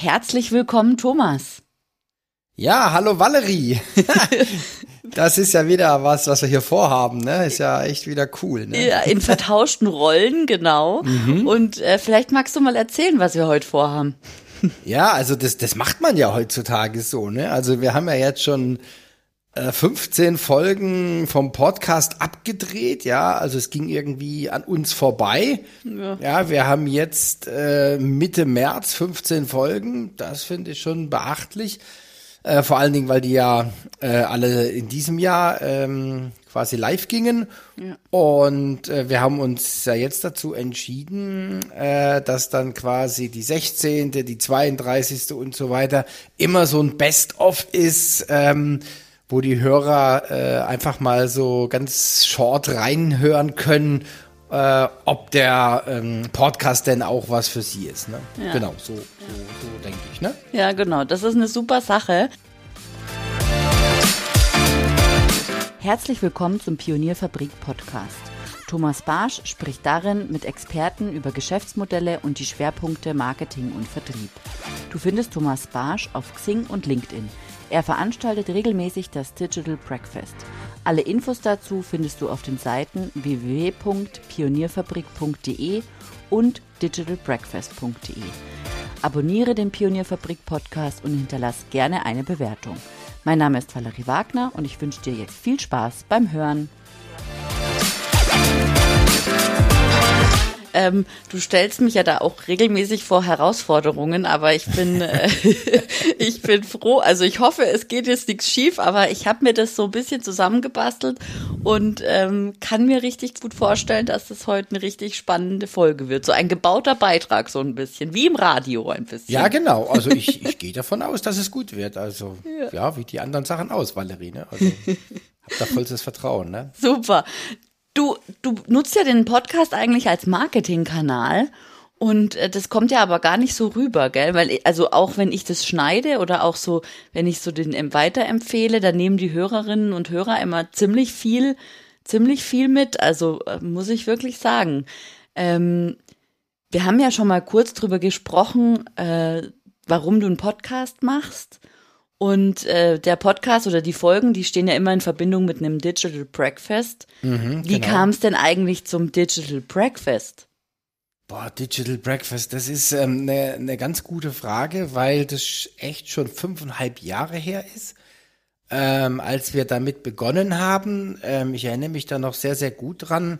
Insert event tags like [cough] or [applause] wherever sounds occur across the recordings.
Herzlich willkommen, Thomas. Ja, hallo Valerie. [laughs] das ist ja wieder was, was wir hier vorhaben, ne? Ist ja echt wieder cool, ne? Ja, in vertauschten Rollen, genau. Mhm. Und äh, vielleicht magst du mal erzählen, was wir heute vorhaben. Ja, also das, das macht man ja heutzutage so, ne? Also wir haben ja jetzt schon 15 äh, Folgen vom Podcast abgedreht, ja, also es ging irgendwie an uns vorbei. Ja, ja wir haben jetzt äh, Mitte März 15 Folgen, das finde ich schon beachtlich. Äh, vor allen Dingen, weil die ja äh, alle in diesem Jahr ähm, quasi live gingen. Ja. Und äh, wir haben uns ja jetzt dazu entschieden, äh, dass dann quasi die 16., die 32. und so weiter immer so ein Best-of ist. Ähm, wo die Hörer äh, einfach mal so ganz short reinhören können, äh, ob der ähm, Podcast denn auch was für sie ist. Ne? Ja. Genau, so, so, so denke ich. Ne? Ja, genau, das ist eine super Sache. Herzlich willkommen zum Pionierfabrik Podcast. Thomas Barsch spricht darin mit Experten über Geschäftsmodelle und die Schwerpunkte Marketing und Vertrieb. Du findest Thomas Barsch auf Xing und LinkedIn. Er veranstaltet regelmäßig das Digital Breakfast. Alle Infos dazu findest du auf den Seiten www.pionierfabrik.de und digitalbreakfast.de. Abonniere den Pionierfabrik Podcast und hinterlass gerne eine Bewertung. Mein Name ist Valerie Wagner und ich wünsche dir jetzt viel Spaß beim Hören. Ähm, du stellst mich ja da auch regelmäßig vor Herausforderungen, aber ich bin, äh, [laughs] ich bin froh. Also ich hoffe, es geht jetzt nichts schief, aber ich habe mir das so ein bisschen zusammengebastelt und ähm, kann mir richtig gut vorstellen, dass das heute eine richtig spannende Folge wird. So ein gebauter Beitrag, so ein bisschen, wie im Radio ein bisschen. Ja, genau. Also ich, ich gehe davon aus, dass es gut wird. Also ja, ja wie die anderen Sachen aus, Valerie. Ne? Also hab da vollstes Vertrauen. Ne? Super. Du, du nutzt ja den Podcast eigentlich als Marketingkanal. Und äh, das kommt ja aber gar nicht so rüber, gell? Weil, also auch wenn ich das schneide oder auch so, wenn ich so den weiterempfehle, dann nehmen die Hörerinnen und Hörer immer ziemlich viel, ziemlich viel mit. Also äh, muss ich wirklich sagen. Ähm, wir haben ja schon mal kurz drüber gesprochen, äh, warum du einen Podcast machst. Und äh, der Podcast oder die Folgen, die stehen ja immer in Verbindung mit einem Digital Breakfast. Mhm, Wie genau. kam es denn eigentlich zum Digital Breakfast? Boah, Digital Breakfast, das ist eine ähm, ne, ne ganz gute Frage, weil das echt schon fünfeinhalb Jahre her ist, ähm, als wir damit begonnen haben. Ähm, ich erinnere mich da noch sehr, sehr gut dran.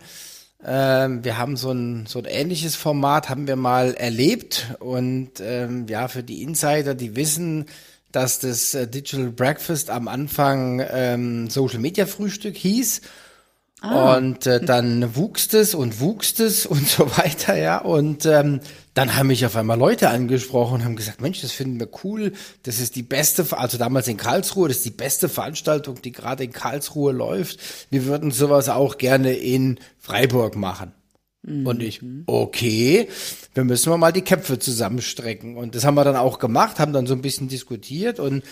Ähm, wir haben so ein, so ein ähnliches Format, haben wir mal erlebt. Und ähm, ja, für die Insider, die wissen, dass das äh, Digital Breakfast am Anfang ähm, Social Media Frühstück hieß. Ah. Und äh, dann wuchs es und wuchs es und so weiter, ja. Und ähm, dann haben mich auf einmal Leute angesprochen und haben gesagt, Mensch, das finden wir cool. Das ist die beste, also damals in Karlsruhe, das ist die beste Veranstaltung, die gerade in Karlsruhe läuft. Wir würden sowas auch gerne in Freiburg machen. Und ich, mhm. okay, wir müssen wir mal die Köpfe zusammenstrecken. Und das haben wir dann auch gemacht, haben dann so ein bisschen diskutiert und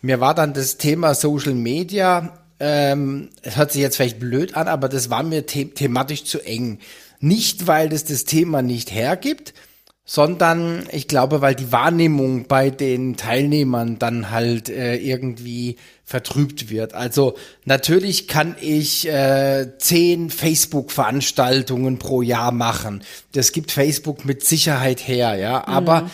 mir war dann das Thema Social Media, ähm, es hört sich jetzt vielleicht blöd an, aber das war mir the thematisch zu eng. Nicht, weil das das Thema nicht hergibt, sondern ich glaube, weil die Wahrnehmung bei den Teilnehmern dann halt äh, irgendwie vertrübt wird. Also natürlich kann ich äh, zehn Facebook-Veranstaltungen pro Jahr machen. Das gibt Facebook mit Sicherheit her, ja. Aber mhm.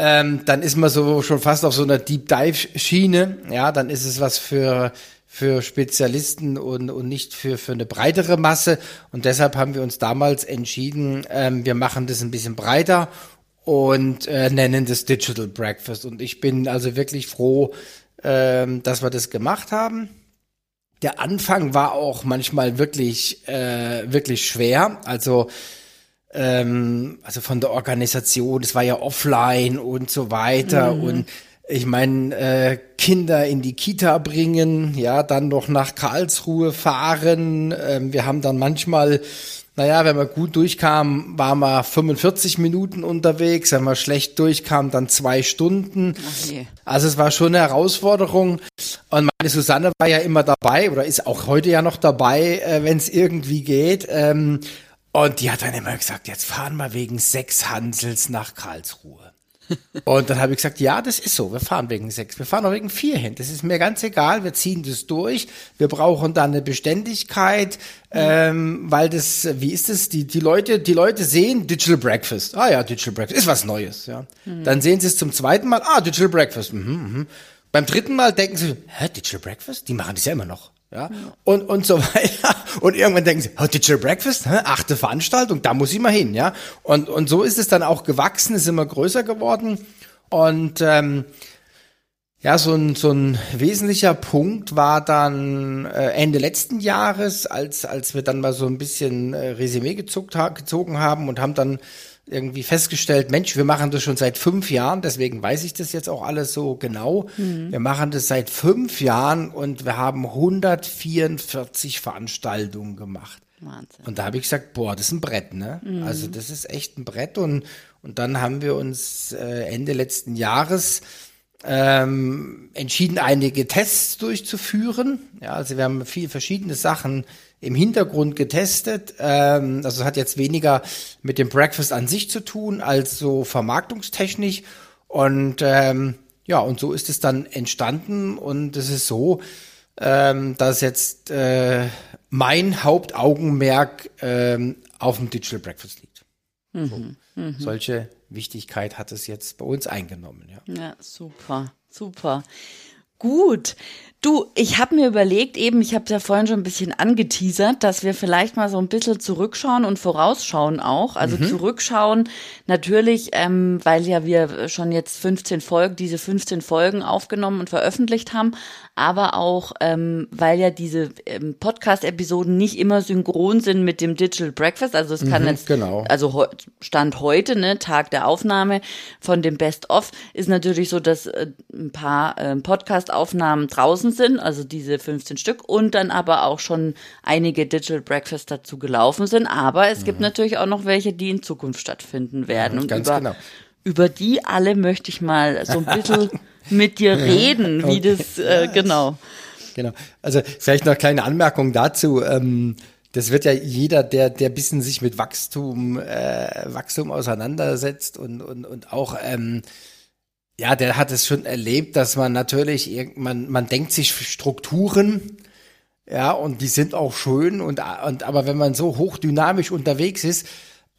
ähm, dann ist man so schon fast auf so einer Deep Dive-Schiene. Ja, dann ist es was für für Spezialisten und, und nicht für, für eine breitere Masse. Und deshalb haben wir uns damals entschieden, ähm, wir machen das ein bisschen breiter und äh, nennen das Digital Breakfast. Und ich bin also wirklich froh, ähm, dass wir das gemacht haben. Der Anfang war auch manchmal wirklich, äh, wirklich schwer. Also ähm, also von der Organisation, es war ja offline und so weiter mhm. und ich meine, äh, Kinder in die Kita bringen, ja, dann noch nach Karlsruhe fahren. Ähm, wir haben dann manchmal, naja, wenn man gut durchkam, waren wir 45 Minuten unterwegs. Wenn man schlecht durchkam, dann zwei Stunden. Okay. Also es war schon eine Herausforderung. Und meine Susanne war ja immer dabei oder ist auch heute ja noch dabei, äh, wenn es irgendwie geht. Ähm, und die hat dann immer gesagt, jetzt fahren wir wegen sechs Hansels nach Karlsruhe. Und dann habe ich gesagt, ja, das ist so. Wir fahren wegen sechs. Wir fahren auch wegen vier hin. Das ist mir ganz egal. Wir ziehen das durch. Wir brauchen dann eine Beständigkeit, ähm, weil das, wie ist es? Die, die Leute, die Leute sehen Digital Breakfast. Ah ja, Digital Breakfast ist was Neues, ja. Mhm. Dann sehen sie es zum zweiten Mal. Ah, Digital Breakfast. Mhm, mhm. Beim dritten Mal denken sie, hä, Digital Breakfast? Die machen das ja immer noch. Ja, und, und so [laughs] weiter. Und irgendwann denken sie, oh, Digital Breakfast, hä? achte Veranstaltung, da muss ich mal hin, ja. Und, und so ist es dann auch gewachsen, ist immer größer geworden. Und ähm, ja, so ein, so ein wesentlicher Punkt war dann äh, Ende letzten Jahres, als, als wir dann mal so ein bisschen äh, Resümee gezuckt, ha gezogen haben und haben dann irgendwie festgestellt, Mensch, wir machen das schon seit fünf Jahren, deswegen weiß ich das jetzt auch alles so genau. Mhm. Wir machen das seit fünf Jahren und wir haben 144 Veranstaltungen gemacht. Wahnsinn. Und da habe ich gesagt, boah, das ist ein Brett, ne? Mhm. Also das ist echt ein Brett und, und dann haben wir uns äh, Ende letzten Jahres ähm, entschieden, einige Tests durchzuführen. Ja, also wir haben viele verschiedene Sachen im Hintergrund getestet. Ähm, also es hat jetzt weniger mit dem Breakfast an sich zu tun, als so vermarktungstechnisch. Und ähm, ja, und so ist es dann entstanden. Und es ist so, ähm, dass jetzt äh, mein Hauptaugenmerk ähm, auf dem Digital Breakfast liegt. Mhm. So. Mhm. Solche Wichtigkeit hat es jetzt bei uns eingenommen. Ja, ja super, super. Gut. Du, ich habe mir überlegt, eben, ich habe ja vorhin schon ein bisschen angeteasert, dass wir vielleicht mal so ein bisschen zurückschauen und vorausschauen auch. Also mhm. zurückschauen natürlich, ähm, weil ja wir schon jetzt 15 Folgen, diese 15 Folgen aufgenommen und veröffentlicht haben, aber auch, ähm, weil ja diese ähm, Podcast-Episoden nicht immer synchron sind mit dem Digital Breakfast. Also es kann mhm, jetzt, genau. also Stand heute, ne, Tag der Aufnahme von dem Best-of, ist natürlich so, dass äh, ein paar äh, Podcast-Aufnahmen draußen gelaufen sind, also diese 15 Stück, und dann aber auch schon einige Digital Breakfast dazu gelaufen sind. Aber es mhm. gibt natürlich auch noch welche, die in Zukunft stattfinden werden. Und über, genau. über die alle möchte ich mal so ein bisschen [laughs] mit dir reden, wie okay. das, äh, genau. Genau. Also vielleicht noch eine kleine Anmerkung dazu. Ähm, das wird ja jeder, der der bisschen sich mit Wachstum äh, Wachstum auseinandersetzt und und und auch ähm, ja, der hat es schon erlebt, dass man natürlich, man, man denkt sich Strukturen, ja, und die sind auch schön und, und aber wenn man so hochdynamisch unterwegs ist,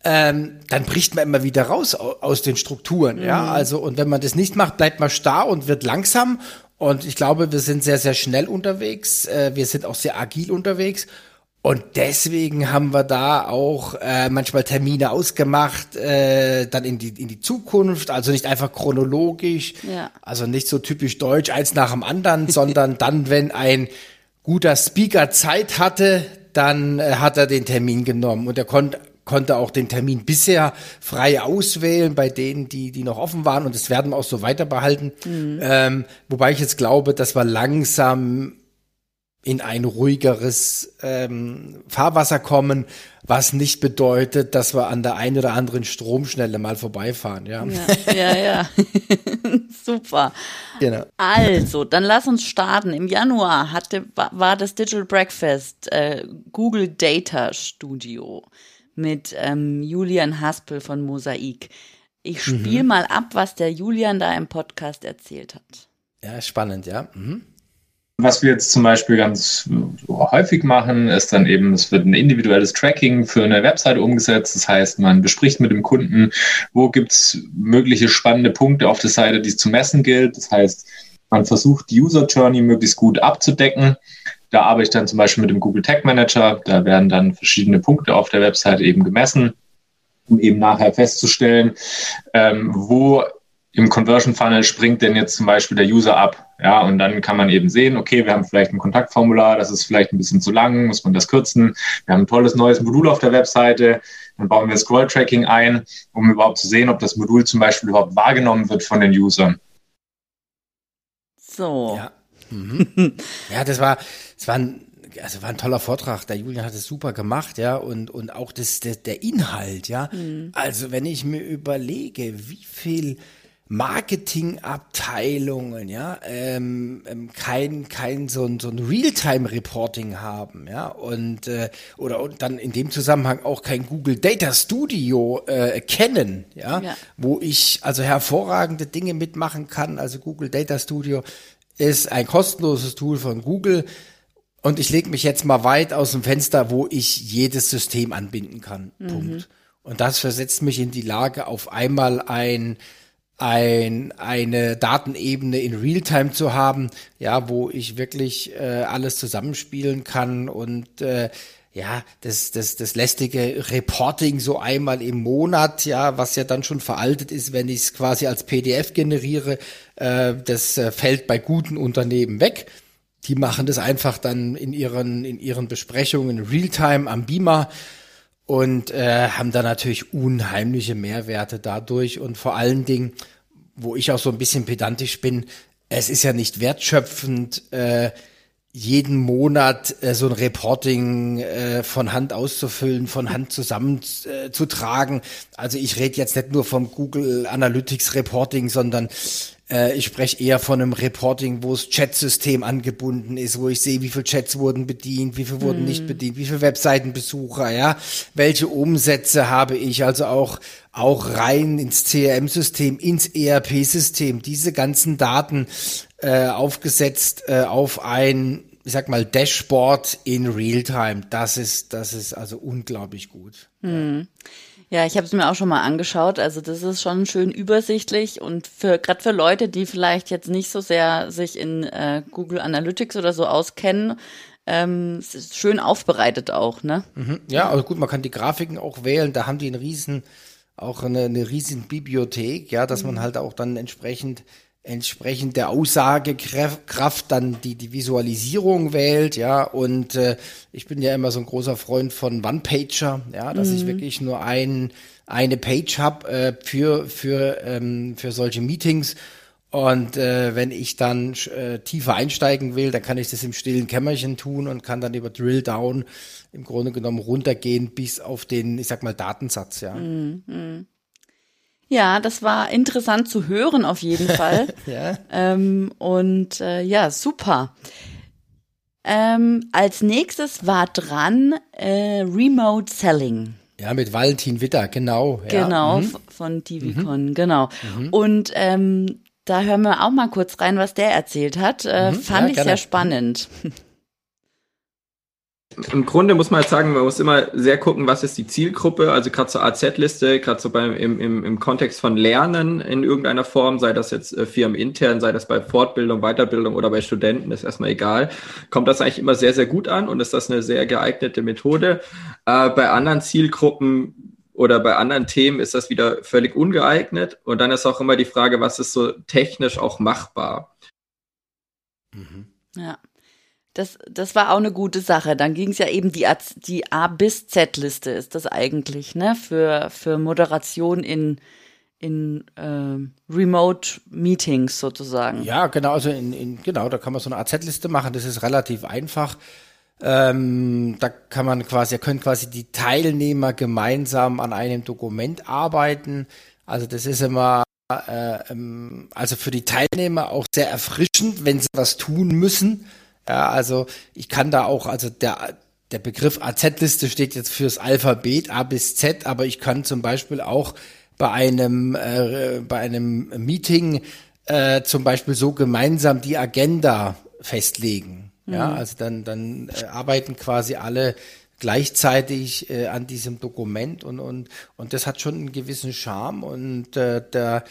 ähm, dann bricht man immer wieder raus aus den Strukturen, mhm. ja, also und wenn man das nicht macht, bleibt man starr und wird langsam. Und ich glaube, wir sind sehr, sehr schnell unterwegs, äh, wir sind auch sehr agil unterwegs und deswegen haben wir da auch äh, manchmal Termine ausgemacht, äh, dann in die, in die Zukunft, also nicht einfach chronologisch, ja. also nicht so typisch deutsch, eins nach dem anderen, [laughs] sondern dann, wenn ein guter Speaker Zeit hatte, dann äh, hat er den Termin genommen und er konnte konnte auch den Termin bisher frei auswählen bei denen, die, die noch offen waren und das werden wir auch so weiter behalten. Mhm. Ähm, wobei ich jetzt glaube, dass wir langsam in ein ruhigeres ähm, Fahrwasser kommen, was nicht bedeutet, dass wir an der einen oder anderen Stromschnelle mal vorbeifahren, ja. Ja, ja, ja. [laughs] Super. Genau. Also, dann lass uns starten. Im Januar hatte, war das Digital Breakfast äh, Google Data Studio mit ähm, Julian Haspel von Mosaik. Ich spiele mhm. mal ab, was der Julian da im Podcast erzählt hat. Ja, spannend, ja. Mhm. Was wir jetzt zum Beispiel ganz häufig machen, ist dann eben, es wird ein individuelles Tracking für eine Webseite umgesetzt. Das heißt, man bespricht mit dem Kunden, wo gibt es mögliche spannende Punkte auf der Seite, die es zu messen gilt. Das heißt, man versucht, die User Journey möglichst gut abzudecken. Da arbeite ich dann zum Beispiel mit dem Google Tag Manager. Da werden dann verschiedene Punkte auf der Webseite eben gemessen, um eben nachher festzustellen, ähm, wo im Conversion Funnel springt denn jetzt zum Beispiel der User ab. Ja, und dann kann man eben sehen, okay, wir haben vielleicht ein Kontaktformular, das ist vielleicht ein bisschen zu lang, muss man das kürzen. Wir haben ein tolles neues Modul auf der Webseite, dann bauen wir Scroll-Tracking ein, um überhaupt zu sehen, ob das Modul zum Beispiel überhaupt wahrgenommen wird von den Usern. So. Ja, mhm. [laughs] ja das war, das war ein also war ein toller Vortrag. Der Julian hat es super gemacht, ja, und, und auch das, der, der Inhalt, ja. Mhm. Also wenn ich mir überlege, wie viel Marketingabteilungen, ja, ähm, ähm, kein kein so ein so ein Realtime-Reporting haben, ja, und äh, oder und dann in dem Zusammenhang auch kein Google Data Studio äh, kennen, ja, ja, wo ich also hervorragende Dinge mitmachen kann. Also Google Data Studio ist ein kostenloses Tool von Google. Und ich lege mich jetzt mal weit aus dem Fenster, wo ich jedes System anbinden kann. Mhm. Punkt. Und das versetzt mich in die Lage, auf einmal ein ein, eine Datenebene in Realtime zu haben, ja, wo ich wirklich äh, alles zusammenspielen kann und äh, ja, das, das, das lästige Reporting so einmal im Monat, ja, was ja dann schon veraltet ist, wenn ich es quasi als PDF generiere, äh, das äh, fällt bei guten Unternehmen weg. Die machen das einfach dann in ihren, in ihren Besprechungen Realtime am Beamer und äh, haben da natürlich unheimliche Mehrwerte dadurch und vor allen Dingen, wo ich auch so ein bisschen pedantisch bin, es ist ja nicht wertschöpfend, äh, jeden Monat äh, so ein Reporting äh, von Hand auszufüllen, von Hand zusammenzutragen. Äh, also ich rede jetzt nicht nur vom Google Analytics Reporting, sondern ich spreche eher von einem Reporting, wo das Chatsystem angebunden ist, wo ich sehe, wie viele Chats wurden bedient, wie viele wurden mm. nicht bedient, wie viele Webseitenbesucher, ja, welche Umsätze habe ich, also auch auch rein ins CRM-System, ins ERP-System, diese ganzen Daten äh, aufgesetzt äh, auf ein, ich sag mal, Dashboard in Realtime. Das ist, das ist also unglaublich gut. Hm. Ja, ich habe es mir auch schon mal angeschaut. Also das ist schon schön übersichtlich und für gerade für Leute, die vielleicht jetzt nicht so sehr sich in äh, Google Analytics oder so auskennen, ähm, schön aufbereitet auch, ne? Mhm. Ja, also gut, man kann die Grafiken auch wählen. Da haben die einen riesen, auch eine, eine riesen Bibliothek, ja, dass mhm. man halt auch dann entsprechend entsprechend der Aussagekraft dann die, die Visualisierung wählt, ja, und äh, ich bin ja immer so ein großer Freund von One-Pager, ja, dass mhm. ich wirklich nur ein, eine Page habe äh, für, für, ähm, für solche Meetings und äh, wenn ich dann äh, tiefer einsteigen will, dann kann ich das im stillen Kämmerchen tun und kann dann über Drill Down im Grunde genommen runtergehen bis auf den, ich sag mal, Datensatz, ja. Mhm. Ja, das war interessant zu hören auf jeden [laughs] Fall. ja. Ähm, und äh, ja, super. Ähm, als nächstes war dran äh, Remote Selling. Ja, mit Valentin Witter, genau. Ja. Genau, mhm. von TVCon, mhm. genau. Mhm. Und ähm, da hören wir auch mal kurz rein, was der erzählt hat. Äh, mhm. Fand ja, ich gerne. sehr spannend. [laughs] im Grunde muss man halt sagen, man muss immer sehr gucken, was ist die Zielgruppe, also gerade zur AZ-Liste, gerade so beim im, im, im Kontext von Lernen in irgendeiner Form, sei das jetzt äh, firmenintern, sei das bei Fortbildung, Weiterbildung oder bei Studenten, ist erstmal egal, kommt das eigentlich immer sehr, sehr gut an und ist das eine sehr geeignete Methode. Äh, bei anderen Zielgruppen oder bei anderen Themen ist das wieder völlig ungeeignet und dann ist auch immer die Frage, was ist so technisch auch machbar. Mhm. Ja. Das, das war auch eine gute Sache. Dann ging es ja eben die A, die A bis Z-Liste ist das eigentlich, ne? Für, für Moderation in, in äh, Remote Meetings sozusagen. Ja, genau, also in, in genau, da kann man so eine AZ-Liste machen, das ist relativ einfach. Ähm, da kann man quasi, können quasi die Teilnehmer gemeinsam an einem Dokument arbeiten. Also das ist immer äh, ähm, also für die Teilnehmer auch sehr erfrischend, wenn sie was tun müssen ja, also ich kann da auch, also der, der Begriff AZ-Liste steht jetzt fürs Alphabet A bis Z, aber ich kann zum Beispiel auch bei einem, äh, bei einem Meeting äh, zum Beispiel so gemeinsam die Agenda festlegen. Mhm. Ja, also dann, dann äh, arbeiten quasi alle gleichzeitig äh, an diesem Dokument und, und, und das hat schon einen gewissen Charme und äh, der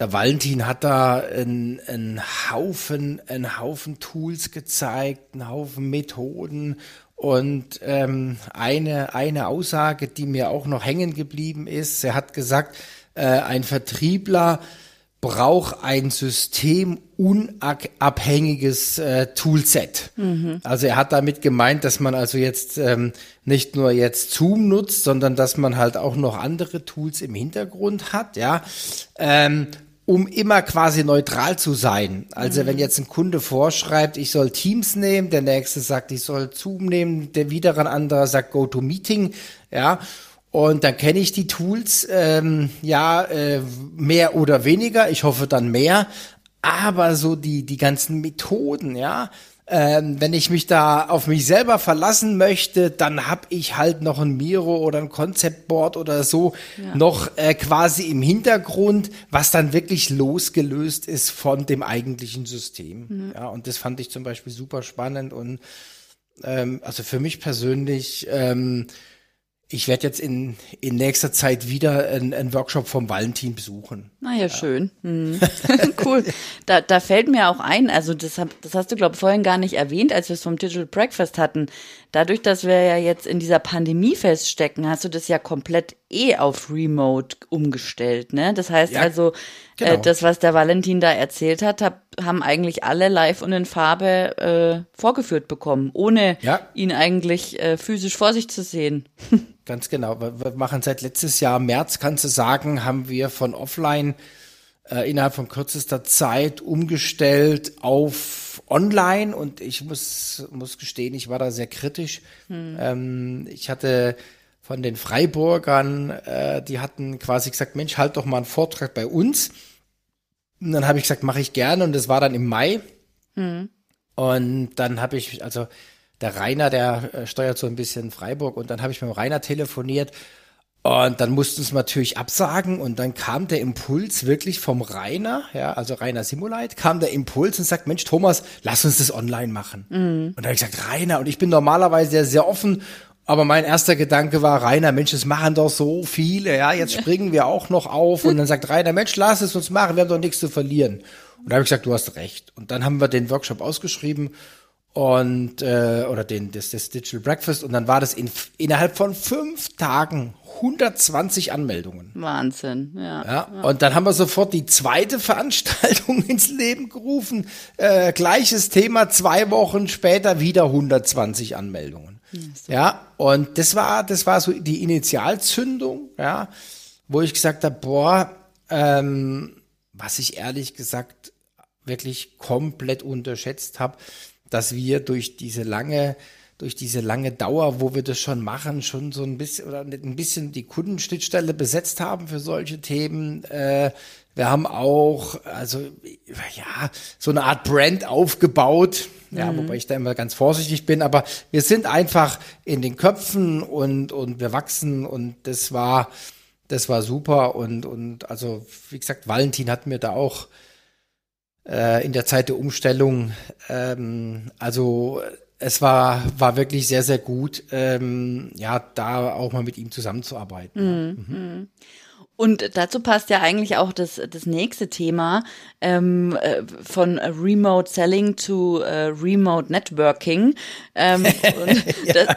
der Valentin hat da einen, einen Haufen, einen Haufen Tools gezeigt, einen Haufen Methoden und ähm, eine, eine Aussage, die mir auch noch hängen geblieben ist, er hat gesagt, äh, ein Vertriebler braucht ein systemunabhängiges äh, Toolset. Mhm. Also er hat damit gemeint, dass man also jetzt ähm, nicht nur jetzt Zoom nutzt, sondern dass man halt auch noch andere Tools im Hintergrund hat, ja. Ähm, um immer quasi neutral zu sein. Also mhm. wenn jetzt ein Kunde vorschreibt, ich soll Teams nehmen, der nächste sagt, ich soll Zoom nehmen, der wieder ein anderer sagt GoToMeeting, ja. Und dann kenne ich die Tools, ähm, ja, äh, mehr oder weniger. Ich hoffe dann mehr. Aber so die, die ganzen Methoden, ja, ähm, wenn ich mich da auf mich selber verlassen möchte, dann habe ich halt noch ein Miro oder ein Conceptboard oder so ja. noch äh, quasi im Hintergrund, was dann wirklich losgelöst ist von dem eigentlichen System. Mhm. Ja, und das fand ich zum Beispiel super spannend und ähm, also für mich persönlich ähm, ich werde jetzt in, in nächster Zeit wieder einen, Workshop vom Valentin besuchen. Naja, ja. schön. Hm. [laughs] [laughs] cool. Da, da fällt mir auch ein, also das, hab, das hast du, glaube ich, vorhin gar nicht erwähnt, als wir es vom Digital Breakfast hatten. Dadurch, dass wir ja jetzt in dieser Pandemie feststecken, hast du das ja komplett eh auf Remote umgestellt. Ne? Das heißt ja, also, genau. äh, das, was der Valentin da erzählt hat, hab, haben eigentlich alle live und in Farbe äh, vorgeführt bekommen, ohne ja. ihn eigentlich äh, physisch vor sich zu sehen. [laughs] Ganz genau. Wir, wir machen seit letztes Jahr März, kannst du sagen, haben wir von offline äh, innerhalb von kürzester Zeit umgestellt auf online und ich muss, muss gestehen, ich war da sehr kritisch. Hm. Ähm, ich hatte von den Freiburgern, äh, die hatten quasi gesagt, Mensch, halt doch mal einen Vortrag bei uns. Und dann habe ich gesagt, mache ich gerne und das war dann im Mai. Hm. Und dann habe ich, also der Rainer, der äh, steuert so ein bisschen Freiburg und dann habe ich mit dem Rainer telefoniert und dann mussten sie natürlich absagen und dann kam der Impuls wirklich vom Rainer, ja, also Rainer Simulite, kam der Impuls und sagt, Mensch, Thomas, lass uns das online machen. Mhm. Und da habe ich gesagt, Rainer, und ich bin normalerweise sehr, sehr offen, aber mein erster Gedanke war, Rainer, Mensch, das machen doch so viele, ja, jetzt springen wir auch noch auf und dann sagt Rainer, Mensch, lass es uns machen, wir haben doch nichts zu verlieren. Und da habe ich gesagt, du hast recht. Und dann haben wir den Workshop ausgeschrieben und äh, oder den das, das Digital Breakfast und dann war das in, innerhalb von fünf Tagen 120 Anmeldungen. Wahnsinn, ja, ja. Und dann haben wir sofort die zweite Veranstaltung [laughs] ins Leben gerufen. Äh, gleiches Thema, zwei Wochen später wieder 120 Anmeldungen. Ja, ja, und das war, das war so die Initialzündung, ja, wo ich gesagt habe, boah, ähm, was ich ehrlich gesagt wirklich komplett unterschätzt habe, dass wir durch diese lange durch diese lange Dauer, wo wir das schon machen, schon so ein bisschen oder ein bisschen die Kundenschnittstelle besetzt haben für solche Themen. Äh, wir haben auch, also ja, so eine Art Brand aufgebaut. Ja, mhm. wobei ich da immer ganz vorsichtig bin, aber wir sind einfach in den Köpfen und, und wir wachsen und das war, das war super und, und also, wie gesagt, Valentin hat mir da auch äh, in der Zeit der Umstellung. Ähm, also es war, war wirklich sehr, sehr gut, ähm, ja, da auch mal mit ihm zusammenzuarbeiten. Mhm. Mhm. Und dazu passt ja eigentlich auch das, das nächste Thema ähm, äh, von Remote Selling to äh, Remote Networking. Ähm, [laughs] ja. das,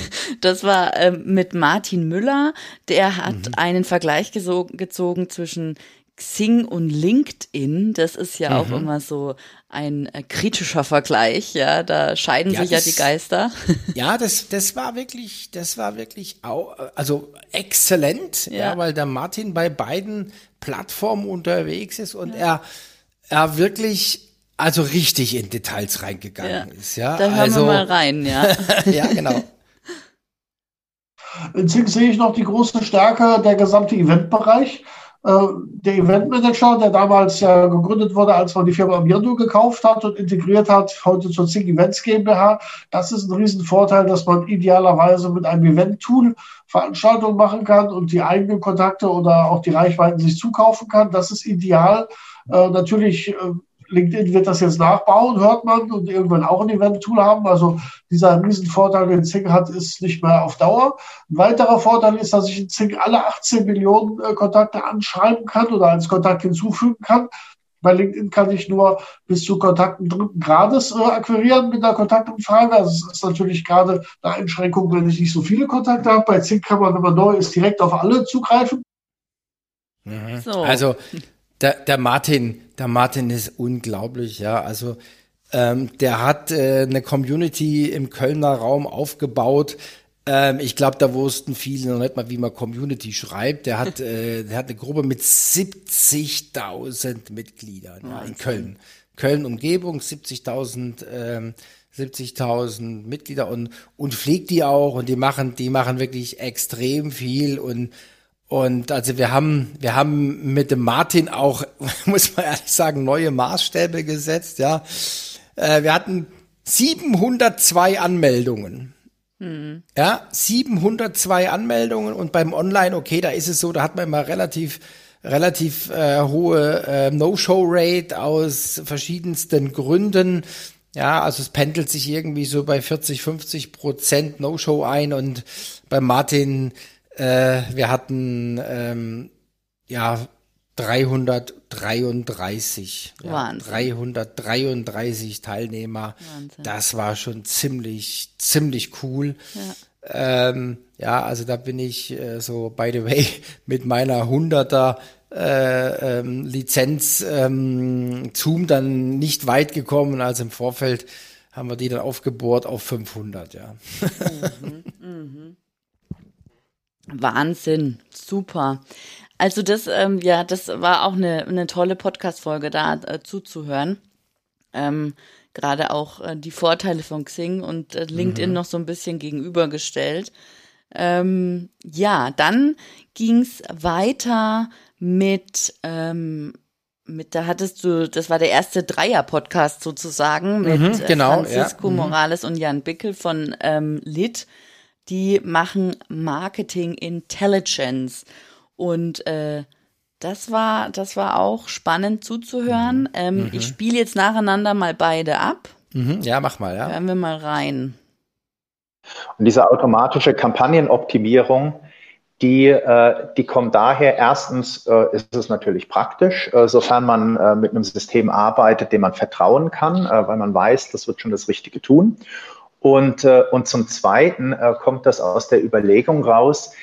[laughs] das, war ähm, mit Martin Müller, der hat mhm. einen Vergleich gezogen zwischen Xing und LinkedIn, das ist ja mhm. auch immer so ein äh, kritischer Vergleich, ja, da scheiden ja, sich das, ja die Geister. [laughs] Ja, das, das war wirklich, das war wirklich auch, also exzellent, ja. ja weil der Martin bei beiden Plattformen unterwegs ist und ja. er, er wirklich also richtig in Details reingegangen ja. ist, ja. Da hören also, wir mal rein, ja. [laughs] ja, genau. In Zing sehe ich noch die große Stärke der gesamte Eventbereich. Äh, der Eventmanager, der damals ja gegründet wurde, als man die Firma Mirdo gekauft hat und integriert hat, heute zur Zing Events GmbH. Das ist ein Riesenvorteil, dass man idealerweise mit einem Event-Tool Veranstaltungen machen kann und die eigenen Kontakte oder auch die Reichweiten sich zukaufen kann. Das ist ideal. Äh, natürlich äh, LinkedIn wird das jetzt nachbauen, hört man, und irgendwann auch ein Event-Tool haben. Also dieser Riesenvorteil, den Zing hat, ist nicht mehr auf Dauer. Ein weiterer Vorteil ist, dass ich in Zing alle 18 Millionen äh, Kontakte anschreiben kann oder als Kontakt hinzufügen kann. Bei LinkedIn kann ich nur bis zu Kontakten dritten Grades äh, akquirieren mit einer Kontaktanfrage. Also es ist natürlich gerade eine Einschränkung, wenn ich nicht so viele Kontakte habe. Bei Zing kann man, wenn man neu ist, direkt auf alle zugreifen. Mhm. So. Also der, der Martin, der Martin ist unglaublich, ja. Also ähm, der hat äh, eine Community im Kölner Raum aufgebaut. Ähm, ich glaube, da wussten viele noch nicht mal, wie man Community schreibt. Der hat, [laughs] äh, der hat eine Gruppe mit 70.000 Mitgliedern ja, in Köln. Köln Umgebung, 70.000 ähm, 70.000 Mitglieder und, und pflegt die auch und die machen, die machen wirklich extrem viel und, und also wir haben, wir haben mit dem Martin auch, [laughs] muss man ehrlich sagen, neue Maßstäbe gesetzt, ja. Äh, wir hatten 702 Anmeldungen. Hm. Ja, 702 Anmeldungen und beim Online, okay, da ist es so, da hat man immer relativ relativ äh, hohe äh, No-Show-Rate aus verschiedensten Gründen. Ja, also es pendelt sich irgendwie so bei 40, 50 Prozent No-Show ein und bei Martin, äh, wir hatten ähm, ja 333. Ja, 333 Teilnehmer. Wahnsinn. Das war schon ziemlich, ziemlich cool. Ja. Ähm, ja, also da bin ich äh, so, by the way, [laughs] mit meiner 100er äh, ähm, Lizenz ähm, Zoom dann nicht weit gekommen. Also im Vorfeld haben wir die dann aufgebohrt auf 500, ja. Mhm, mh. Wahnsinn, super. Also das, ähm, ja, das war auch eine, eine tolle Podcast-Folge da äh, zuzuhören. Ähm, Gerade auch äh, die Vorteile von Xing und äh, LinkedIn mhm. noch so ein bisschen gegenübergestellt. Ähm, ja, dann ging's weiter mit, ähm, mit, da hattest du, das war der erste Dreier-Podcast sozusagen mit mhm, äh, genau, Francisco ja. Mhm. Morales und Jan Bickel von ähm, Lit. Die machen Marketing Intelligence. Und äh, das war, das war auch spannend zuzuhören. Mhm. Ähm, mhm. Ich spiele jetzt nacheinander mal beide ab. Mhm. Ja, mach mal, ja. Hören wir mal rein. Und diese automatische Kampagnenoptimierung, die, äh, die kommt daher, erstens äh, ist es natürlich praktisch, äh, sofern man äh, mit einem System arbeitet, dem man vertrauen kann, äh, weil man weiß, das wird schon das Richtige tun. Und, äh, und zum Zweiten äh, kommt das aus der Überlegung raus,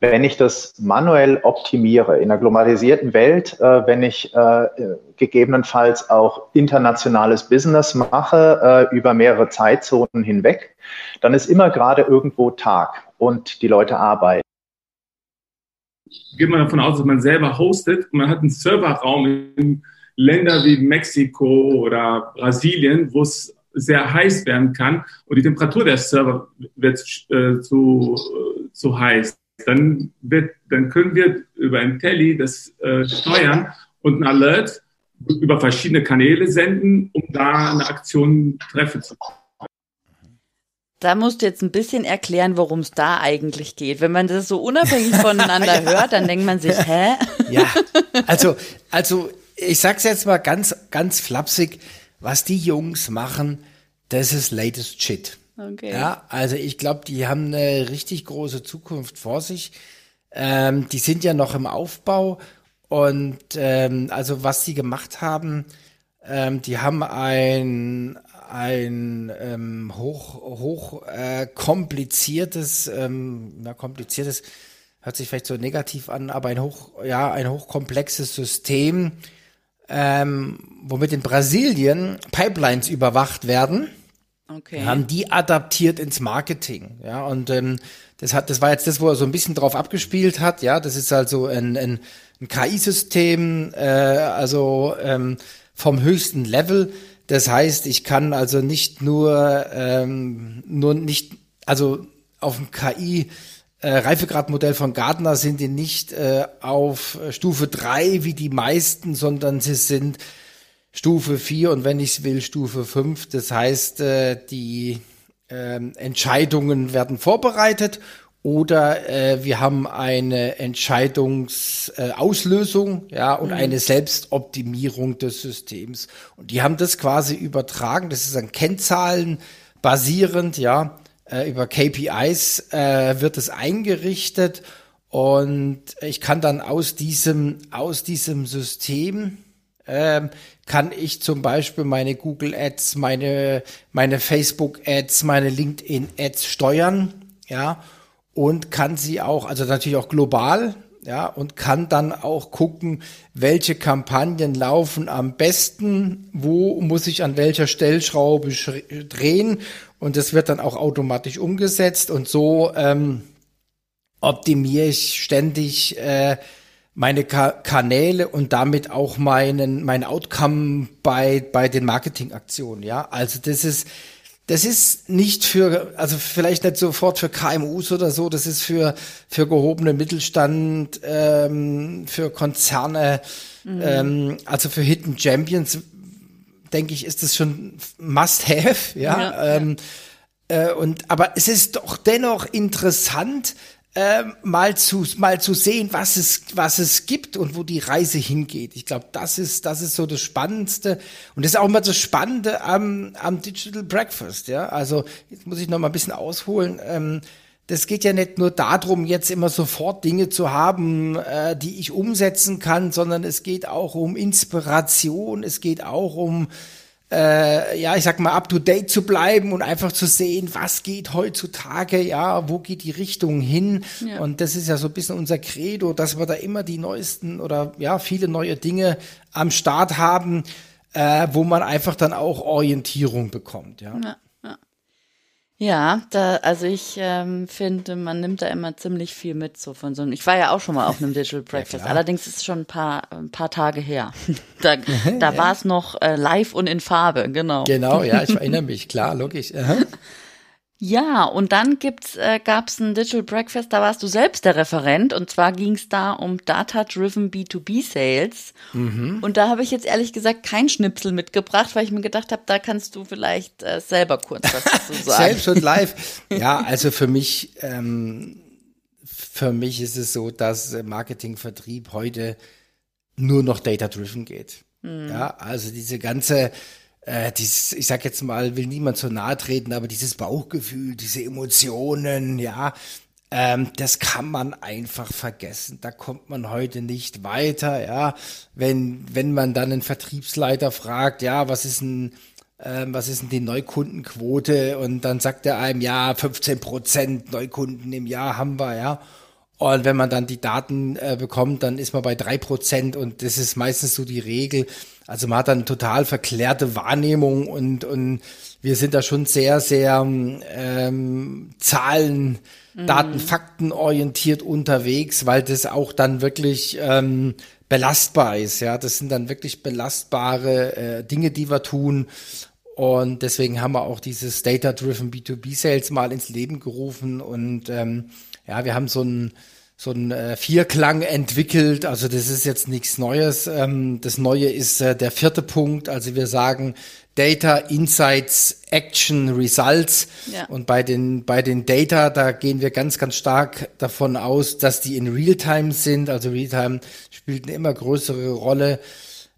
wenn ich das manuell optimiere in einer globalisierten Welt, äh, wenn ich äh, gegebenenfalls auch internationales Business mache äh, über mehrere Zeitzonen hinweg, dann ist immer gerade irgendwo Tag und die Leute arbeiten. Geht man davon aus, dass man selber hostet und man hat einen Serverraum in Ländern wie Mexiko oder Brasilien, wo es sehr heiß werden kann und die Temperatur der Server wird äh, zu, äh, zu heiß dann, wird, dann können wir über ein Telly das äh, steuern und ein Alert über verschiedene Kanäle senden, um da eine Aktion treffen zu können. Da musst du jetzt ein bisschen erklären, worum es da eigentlich geht. Wenn man das so unabhängig voneinander [laughs] ja. hört, dann denkt man sich, hä? Ja, also, also ich sag's jetzt mal ganz, ganz flapsig, was die Jungs machen, das ist latest shit. Okay. Ja, also ich glaube, die haben eine richtig große Zukunft vor sich. Ähm, die sind ja noch im Aufbau und ähm, also was sie gemacht haben, ähm, die haben ein ein ähm, hoch hoch äh, kompliziertes, ähm, na kompliziertes hört sich vielleicht so negativ an, aber ein hoch ja ein hochkomplexes System, ähm, womit in Brasilien Pipelines überwacht werden Okay. Haben die adaptiert ins Marketing, ja, und ähm, das hat, das war jetzt das, wo er so ein bisschen drauf abgespielt hat, ja, das ist also ein, ein, ein KI-System, äh, also ähm, vom höchsten Level. Das heißt, ich kann also nicht nur, ähm, nur nicht, also auf dem KI äh, Reifegradmodell von Gardner sind die nicht äh, auf Stufe drei wie die meisten, sondern sie sind Stufe 4 und wenn ich es will, Stufe 5. Das heißt, äh, die äh, Entscheidungen werden vorbereitet oder äh, wir haben eine Entscheidungsauslösung, äh, ja, und mhm. eine Selbstoptimierung des Systems. Und die haben das quasi übertragen. Das ist an Kennzahlen basierend, ja, äh, über KPIs äh, wird es eingerichtet. Und ich kann dann aus diesem aus diesem System ähm, kann ich zum Beispiel meine Google Ads, meine, meine Facebook Ads, meine LinkedIn Ads steuern, ja, und kann sie auch, also natürlich auch global, ja, und kann dann auch gucken, welche Kampagnen laufen am besten, wo muss ich an welcher Stellschraube drehen und das wird dann auch automatisch umgesetzt und so ähm, optimiere ich ständig äh, meine Ka Kanäle und damit auch meinen mein Outcome bei bei den Marketingaktionen, ja? Also das ist das ist nicht für, also vielleicht nicht sofort für KMUs oder so, das ist für, für gehobene Mittelstand, ähm, für Konzerne, mhm. ähm, also für Hidden Champions, denke ich, ist das schon must have, ja. ja, ähm, ja. Äh, und, aber es ist doch dennoch interessant, äh, mal zu mal zu sehen, was es was es gibt und wo die Reise hingeht. Ich glaube, das ist das ist so das Spannendste und das ist auch immer das Spannende am am Digital Breakfast. Ja, also jetzt muss ich noch mal ein bisschen ausholen. Ähm, das geht ja nicht nur darum, jetzt immer sofort Dinge zu haben, äh, die ich umsetzen kann, sondern es geht auch um Inspiration, es geht auch um äh, ja, ich sag mal, up to date zu bleiben und einfach zu sehen, was geht heutzutage, ja, wo geht die Richtung hin. Ja. Und das ist ja so ein bisschen unser Credo, dass wir da immer die neuesten oder ja, viele neue Dinge am Start haben, äh, wo man einfach dann auch Orientierung bekommt, ja. ja. Ja, da, also ich ähm, finde, man nimmt da immer ziemlich viel mit so von so einem. Ich war ja auch schon mal auf einem [laughs] Digital Breakfast, ja, allerdings ist es schon ein paar, ein paar Tage her. [laughs] da da [laughs] ja. war es noch äh, live und in Farbe, genau. Genau, ja, ich erinnere mich, klar, logisch. Ja, und dann gibt's, äh, gab's ein Digital Breakfast, da warst du selbst der Referent und zwar ging's da um Data-Driven B2B Sales. Mhm. Und da habe ich jetzt ehrlich gesagt kein Schnipsel mitgebracht, weil ich mir gedacht habe, da kannst du vielleicht äh, selber kurz was [laughs] dazu sagen. selbst und live. Ja, also für mich, ähm, für mich ist es so, dass Marketing, Vertrieb heute nur noch Data-Driven geht. Mhm. Ja, also diese ganze äh, dieses, ich sag jetzt mal, will niemand so nahe treten, aber dieses Bauchgefühl, diese Emotionen, ja, ähm, das kann man einfach vergessen. Da kommt man heute nicht weiter, ja. Wenn, wenn man dann einen Vertriebsleiter fragt, ja, was ist ein, ähm, was ist denn die Neukundenquote? Und dann sagt er einem, ja, 15 Prozent Neukunden im Jahr haben wir, ja. Und wenn man dann die Daten äh, bekommt, dann ist man bei drei Prozent und das ist meistens so die Regel. Also man hat dann total verklärte Wahrnehmung und, und wir sind da schon sehr, sehr ähm, Zahlen, mhm. Daten, Fakten orientiert unterwegs, weil das auch dann wirklich ähm, belastbar ist. Ja, das sind dann wirklich belastbare äh, Dinge, die wir tun. Und deswegen haben wir auch dieses Data-Driven B2B Sales mal ins Leben gerufen und ähm, ja, wir haben so ein so ein äh, Vierklang entwickelt. Also das ist jetzt nichts Neues. Ähm, das Neue ist äh, der vierte Punkt. Also wir sagen Data, Insights, Action, Results. Ja. Und bei den, bei den Data, da gehen wir ganz, ganz stark davon aus, dass die in Realtime sind. Also Realtime spielt eine immer größere Rolle.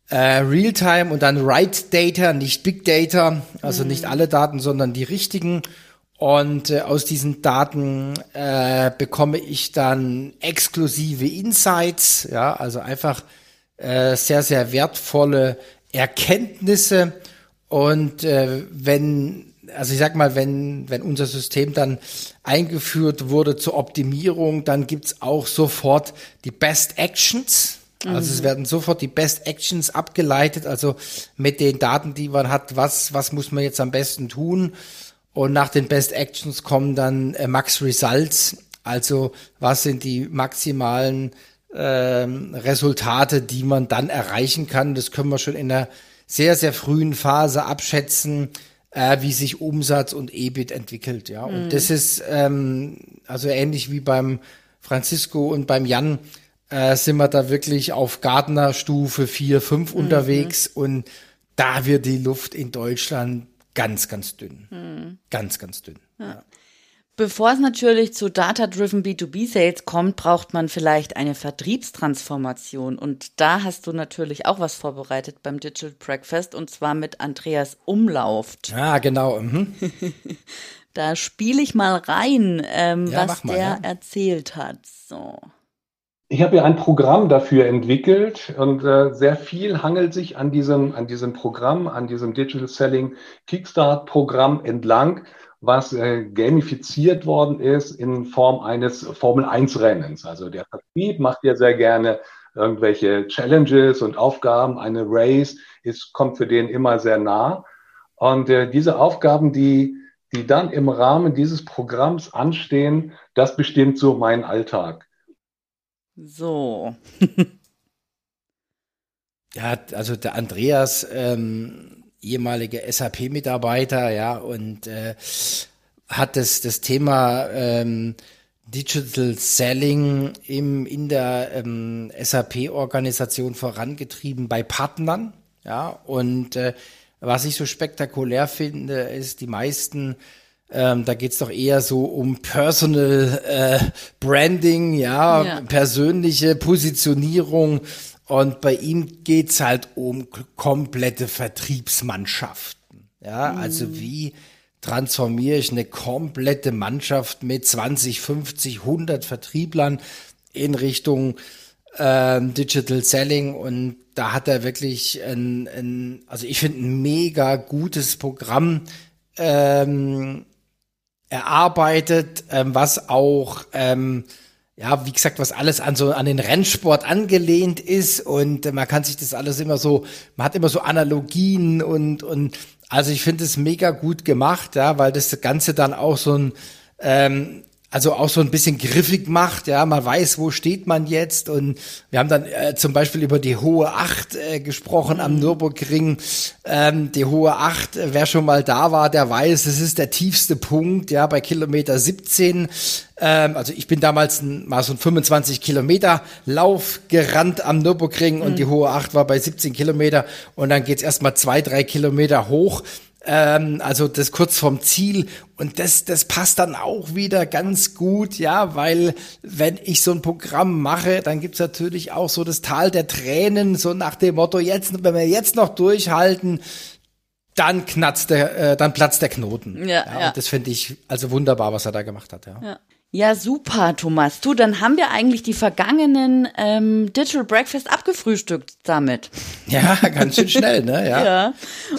Äh, Realtime und dann Right Data, nicht Big Data. Also mhm. nicht alle Daten, sondern die richtigen. Und äh, aus diesen Daten äh, bekomme ich dann exklusive Insights, ja, also einfach äh, sehr, sehr wertvolle Erkenntnisse. Und äh, wenn, also ich sag mal, wenn, wenn unser System dann eingeführt wurde zur Optimierung, dann gibt's auch sofort die Best Actions. Also es mhm. werden sofort die Best Actions abgeleitet, also mit den Daten, die man hat, was, was muss man jetzt am besten tun. Und nach den Best Actions kommen dann äh, Max Results. Also was sind die maximalen ähm, Resultate, die man dann erreichen kann. Das können wir schon in einer sehr, sehr frühen Phase abschätzen, äh, wie sich Umsatz und EBIT entwickelt. Ja, und mhm. das ist ähm, also ähnlich wie beim Francisco und beim Jan äh, sind wir da wirklich auf Gardner-Stufe 4, 5 mhm. unterwegs und da wird die Luft in Deutschland ganz, ganz dünn. Hm. Ganz, ganz dünn. Ja. Ja. Bevor es natürlich zu Data-Driven B2B-Sales kommt, braucht man vielleicht eine Vertriebstransformation. Und da hast du natürlich auch was vorbereitet beim Digital Breakfast und zwar mit Andreas Umlauft. Ah, genau. Mhm. [laughs] da spiele ich mal rein, ähm, ja, was mal, der erzählt hat. So. Ich habe ja ein Programm dafür entwickelt und äh, sehr viel hangelt sich an diesem, an diesem Programm, an diesem Digital Selling Kickstart Programm entlang, was äh, gamifiziert worden ist in Form eines Formel 1 Rennens. Also der Vertrieb macht ja sehr gerne irgendwelche Challenges und Aufgaben. Eine Race ist, kommt für den immer sehr nah. Und äh, diese Aufgaben, die, die dann im Rahmen dieses Programms anstehen, das bestimmt so meinen Alltag. So. [laughs] ja, also der Andreas ähm, ehemaliger SAP-Mitarbeiter, ja, und äh, hat das, das Thema ähm, Digital Selling im, in der ähm, SAP-Organisation vorangetrieben bei Partnern. Ja, und äh, was ich so spektakulär finde, ist, die meisten, ähm, da geht's doch eher so um Personal äh, Branding, ja, ja, persönliche Positionierung. Und bei ihm geht's halt um komplette Vertriebsmannschaften. Ja, also mhm. wie transformiere ich eine komplette Mannschaft mit 20, 50, 100 Vertrieblern in Richtung äh, Digital Selling und da hat er wirklich ein, ein also ich finde ein mega gutes Programm ähm, erarbeitet, ähm, was auch ähm, ja, wie gesagt, was alles an so an den Rennsport angelehnt ist. Und man kann sich das alles immer so, man hat immer so Analogien und und also ich finde es mega gut gemacht, ja, weil das Ganze dann auch so ein ähm, also auch so ein bisschen griffig macht, ja, man weiß, wo steht man jetzt und wir haben dann äh, zum Beispiel über die hohe Acht äh, gesprochen am mhm. Nürburgring. Ähm, die hohe Acht, äh, wer schon mal da war, der weiß, es ist der tiefste Punkt, ja, bei Kilometer 17. Ähm, also ich bin damals ein, mal so ein 25 Kilometer Lauf gerannt am Nürburgring mhm. und die hohe Acht war bei 17 Kilometer und dann geht's erstmal zwei, drei Kilometer hoch ähm, also das kurz vom Ziel und das, das passt dann auch wieder ganz gut, ja, weil wenn ich so ein Programm mache, dann gibt's natürlich auch so das Tal der Tränen, so nach dem Motto, jetzt, wenn wir jetzt noch durchhalten, dann knatzt der, äh, dann platzt der Knoten. Ja, ja, ja. Und das finde ich also wunderbar, was er da gemacht hat, ja. ja. Ja, super, Thomas. Du, dann haben wir eigentlich die vergangenen ähm, Digital Breakfast abgefrühstückt damit. [laughs] Ja, ganz schön schnell, ne? Ja. ja.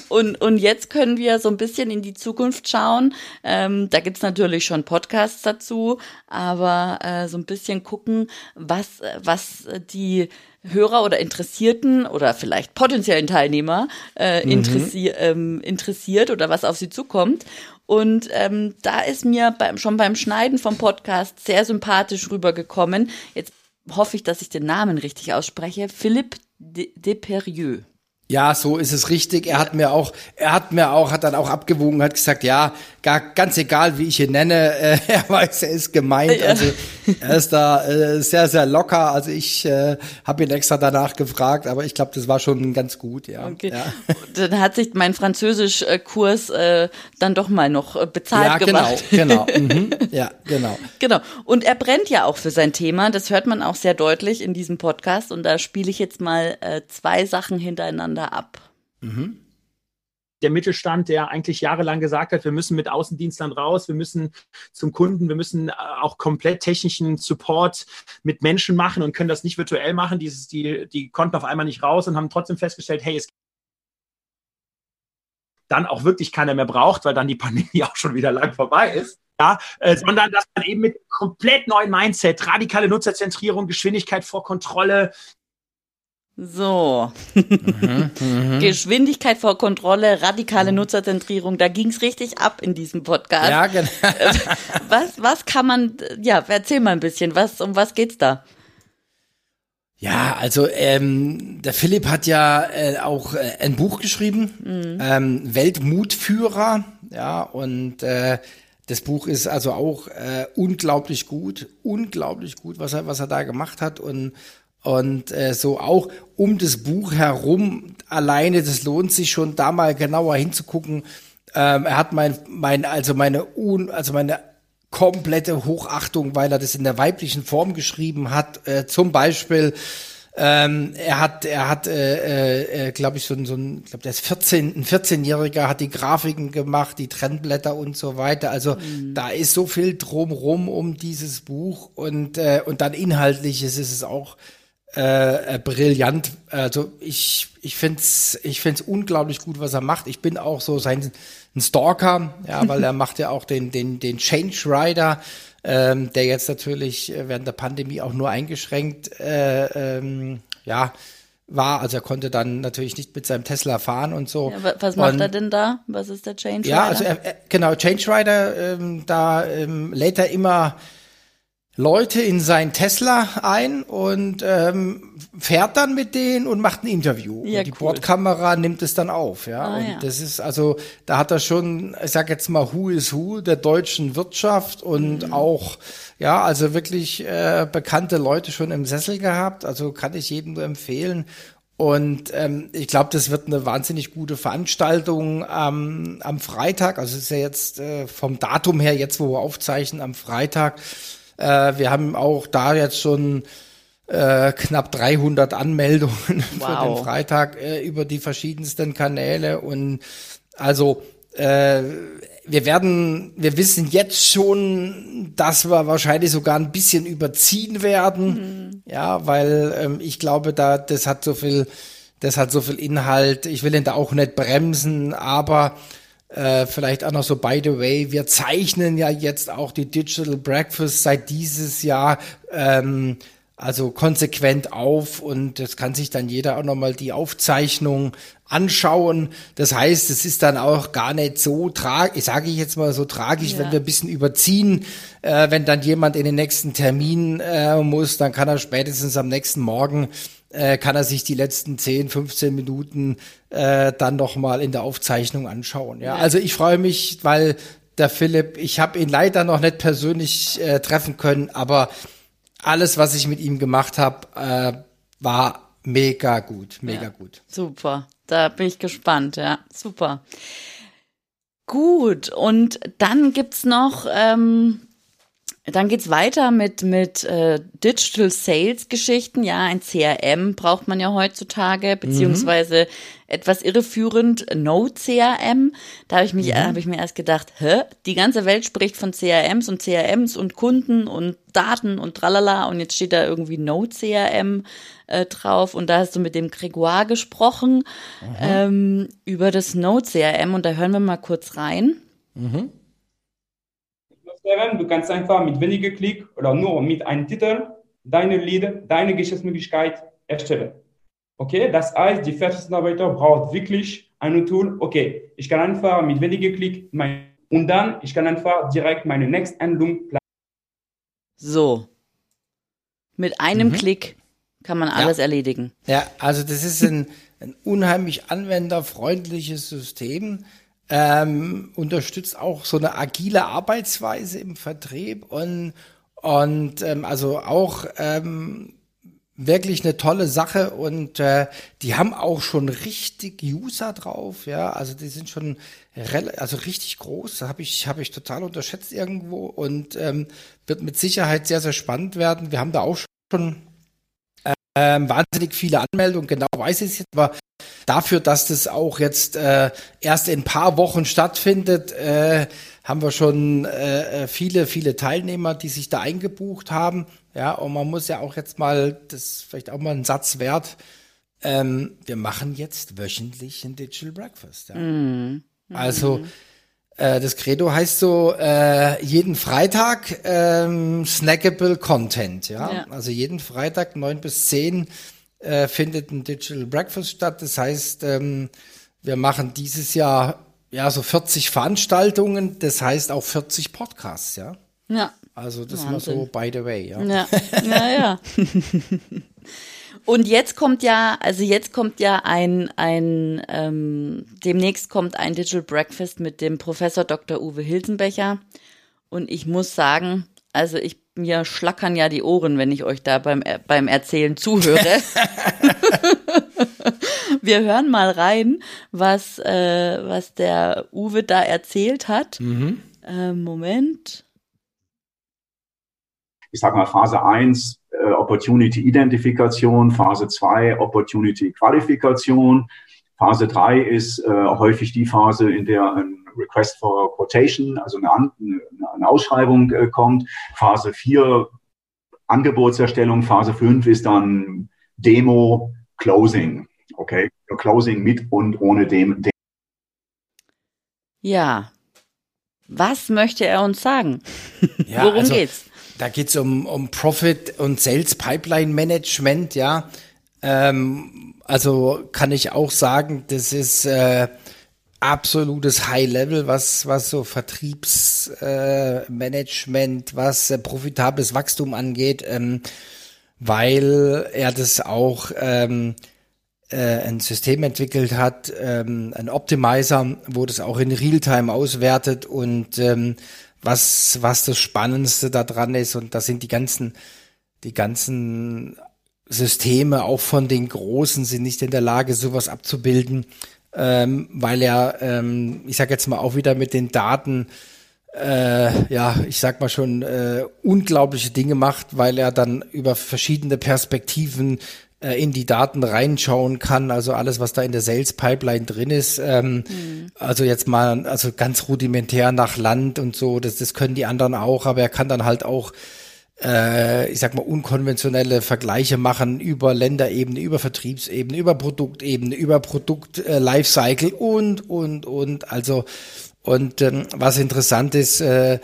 Und, und jetzt können wir so ein bisschen in die Zukunft schauen. Ähm, da gibt's natürlich schon Podcasts dazu, aber äh, so ein bisschen gucken, was, was die Hörer oder Interessierten oder vielleicht potenziellen Teilnehmer äh, mhm. interessi ähm, interessiert oder was auf sie zukommt. Und ähm, da ist mir beim, schon beim Schneiden vom Podcast sehr sympathisch rübergekommen. Jetzt hoffe ich, dass ich den Namen richtig ausspreche. Philippe Deperieux. Ja, so ist es richtig. Er hat mir auch, er hat mir auch, hat dann auch abgewogen, hat gesagt, ja, gar, ganz egal, wie ich ihn nenne, äh, [laughs] er weiß, er ist gemeint. Ja. Also er ist da äh, sehr, sehr locker. Also ich äh, habe ihn extra danach gefragt, aber ich glaube, das war schon ganz gut, ja. Okay. ja. Dann hat sich mein Französischkurs äh, dann doch mal noch äh, bezahlt ja, gemacht. Genau, genau. [laughs] Mhm. Ja, genau. Genau. Und er brennt ja auch für sein Thema. Das hört man auch sehr deutlich in diesem Podcast. Und da spiele ich jetzt mal äh, zwei Sachen hintereinander voneinander ab. Mhm. Der Mittelstand, der eigentlich jahrelang gesagt hat, wir müssen mit Außendienstlern raus, wir müssen zum Kunden, wir müssen äh, auch komplett technischen Support mit Menschen machen und können das nicht virtuell machen. Dieses, die, die konnten auf einmal nicht raus und haben trotzdem festgestellt, hey, es dann auch wirklich keiner mehr braucht, weil dann die Pandemie [laughs] auch schon wieder lang vorbei ist. Ja, äh, sondern dass man eben mit komplett neuen Mindset, radikale Nutzerzentrierung, Geschwindigkeit vor Kontrolle, so. Mhm, mhm, Geschwindigkeit vor Kontrolle, radikale Nutzerzentrierung, da ging's richtig ab in diesem Podcast. Ja, genau. [laughs] was, was kann man, ja, erzähl mal ein bisschen, was, um was geht's da? Ja, also ähm, der Philipp hat ja äh, auch äh, ein Buch geschrieben, mhm. ähm, Weltmutführer, ja, und äh, das Buch ist also auch äh, unglaublich gut, unglaublich gut, was er, was er da gemacht hat und und äh, so auch um das Buch herum alleine, das lohnt sich schon da mal genauer hinzugucken. Ähm, er hat mein, mein, also meine Un, also meine komplette Hochachtung, weil er das in der weiblichen Form geschrieben hat. Äh, zum Beispiel, ähm, er hat, er hat, äh, äh, äh glaube ich, so, so ein, glaube der ist 14, ein 14-Jähriger, hat die Grafiken gemacht, die Trennblätter und so weiter. Also mhm. da ist so viel drumrum um dieses Buch und äh, und dann inhaltlich ist es auch äh, äh, brillant. Also ich, ich finde es ich find's unglaublich gut, was er macht. Ich bin auch so sein ein Stalker, ja, [laughs] weil er macht ja auch den, den, den Change Rider, ähm, der jetzt natürlich während der Pandemie auch nur eingeschränkt äh, ähm, ja, war. Also er konnte dann natürlich nicht mit seinem Tesla fahren und so. Ja, was macht und, er denn da? Was ist der Change Rider? Ja, also er, er, genau, Change Rider, ähm, da ähm, lädt er immer Leute in sein Tesla ein und ähm, fährt dann mit denen und macht ein Interview. Ja, und die cool. Bordkamera nimmt es dann auf, ja. Ah, und ja. das ist also, da hat er schon, ich sag jetzt mal, Who is Who der deutschen Wirtschaft und Mhm. auch, ja, also wirklich äh, bekannte Leute schon im Sessel gehabt. Also kann ich jedem nur empfehlen. Und ähm, ich glaube, das wird eine wahnsinnig gute Veranstaltung am am Freitag. Also es ist ja jetzt äh, vom Datum her, jetzt wo wir aufzeichnen, am Freitag. Äh, wir haben auch da jetzt schon äh, knapp 300 Anmeldungen [laughs] für den Wow. Freitag äh, über die verschiedensten Kanäle. Und also äh, wir werden, wir wissen jetzt schon, dass wir wahrscheinlich sogar ein bisschen überziehen werden. Ja, weil ähm, ich glaube, da das hat so viel, das hat so viel Inhalt. Ich will ihn da auch nicht bremsen, aber äh, vielleicht auch noch so, by the way, wir zeichnen ja jetzt auch die Digital Breakfast seit dieses Jahr ähm, also konsequent auf und das kann sich dann jeder auch nochmal die Aufzeichnung anschauen. Das heißt, es ist dann auch gar nicht so tragisch, sage ich jetzt mal so tragisch, Ja. wenn wir ein bisschen überziehen, äh, wenn dann jemand in den nächsten Termin äh, muss, dann kann er spätestens am nächsten Morgen äh, kann er sich die letzten 10, 15 Minuten äh, dann noch mal in der Aufzeichnung anschauen. Ja, also ich freue mich, weil der Philipp, ich habe ihn leider noch nicht persönlich äh, treffen können, aber alles, was ich mit ihm gemacht habe, äh, war mega gut, mega Ja. gut. Super. Da bin ich gespannt, ja. Super. Gut, und dann gibt's noch, ähm, dann geht's weiter mit, mit äh, Digital Sales Geschichten. Ja, ein CRM braucht man ja heutzutage, beziehungsweise etwas irreführend Node CRM. Da habe ich mich, habe ich mir erst gedacht, hä? Die ganze Welt spricht von CRMs und CRMs und Kunden und Daten und tralala und jetzt steht da irgendwie Node CRM äh, drauf und da hast du mit dem Grégoire gesprochen ähm, über das Node CRM und da hören wir mal kurz rein. CRM, du kannst einfach mit weniger Klick oder nur mit einem Titel deine Lead, deine Geschäftsmöglichkeit erstellen. Okay, das heißt, die Vertriebsmitarbeiter braucht wirklich ein Tool. Okay, ich kann einfach mit weniger Klick mein, und dann ich kann einfach direkt meine Next-Handlung planen. So. Mit einem Klick kann man alles erledigen. Ja, also das ist ein, ein unheimlich anwenderfreundliches System. Ähm, unterstützt auch so eine agile Arbeitsweise im Vertrieb und, und ähm, also auch ähm, wirklich eine tolle Sache und äh, die haben auch schon richtig User drauf, ja, also die sind schon also richtig groß, habe ich habe ich total unterschätzt irgendwo und ähm, wird mit Sicherheit sehr sehr spannend werden. Wir haben da auch schon ähm, wahnsinnig viele Anmeldungen, genau weiß ich es jetzt, aber dafür, dass das auch jetzt äh, erst in ein paar Wochen stattfindet, äh, haben wir schon äh, äh, viele, viele Teilnehmer, die sich da eingebucht haben. Ja, und man muss ja auch jetzt mal, das ist vielleicht auch mal ein Satz wert, ähm, wir machen jetzt wöchentlich ein Digital Breakfast. Ja. Also äh, das Credo heißt so, äh, jeden Freitag ähm, snackable Content, ja? Ja. Also jeden Freitag neun bis zehn äh, findet ein Digital Breakfast statt. Das heißt, ähm, wir machen dieses Jahr ja so 40 Veranstaltungen, das heißt auch 40 Podcasts, ja. Ja. Also das mal Wahnsinn. so by the way, ja. Ja, ja, ja. [laughs] [laughs] Und jetzt kommt ja, also jetzt kommt ja ein, ein ähm, demnächst kommt ein Digital Breakfast mit dem Professor Dr. Uwe Hilsenbecher. Und ich muss sagen, also ich mir schlackern ja die Ohren, wenn ich euch da beim, beim Erzählen zuhöre. [laughs] [laughs] Wir hören mal rein, was, äh, was der Uwe da erzählt hat. Äh, Moment. Ich sag mal, Phase 1 äh, Opportunity Identifikation, Phase 2 Opportunity Qualifikation, Phase 3 ist äh, häufig die Phase, in der ein Request for Quotation, also eine, An eine Ausschreibung äh, kommt. Phase 4 Angebotserstellung, Phase 5 ist dann Demo, Closing. Okay, Closing mit und ohne dem, dem Ja. Was möchte er uns sagen? [laughs] Ja, Worum also, geht's? Da geht's um, um Profit und Sales Pipeline Management, ja. Ähm, also kann ich auch sagen, das ist äh, absolutes High-Level, was, was so Vertriebsmanagement, äh, was äh, profitables Wachstum angeht, ähm, weil er das auch ähm, äh, ein System entwickelt hat, ähm, ein Optimizer, wo das auch in Realtime auswertet und ähm, was, was das Spannendste daran ist. Und das sind die ganzen, die ganzen Systeme auch von den Großen sind nicht in der Lage, sowas abzubilden, ähm, weil er, ähm, ich sag jetzt mal auch wieder mit den Daten, äh, ja, ich sag mal schon äh, unglaubliche Dinge macht, weil er dann über verschiedene Perspektiven in die Daten reinschauen kann, also alles, was da in der Sales Pipeline drin ist. Ähm, mhm. Also jetzt mal, also ganz rudimentär nach Land und so, das, das können die anderen auch, aber er kann dann halt auch äh, ich sag mal, unkonventionelle Vergleiche machen über Länderebene, über Vertriebsebene, über Produktebene, über Produkt-Lifecycle äh, und, und, und. Also, und ähm, was interessant ist, äh,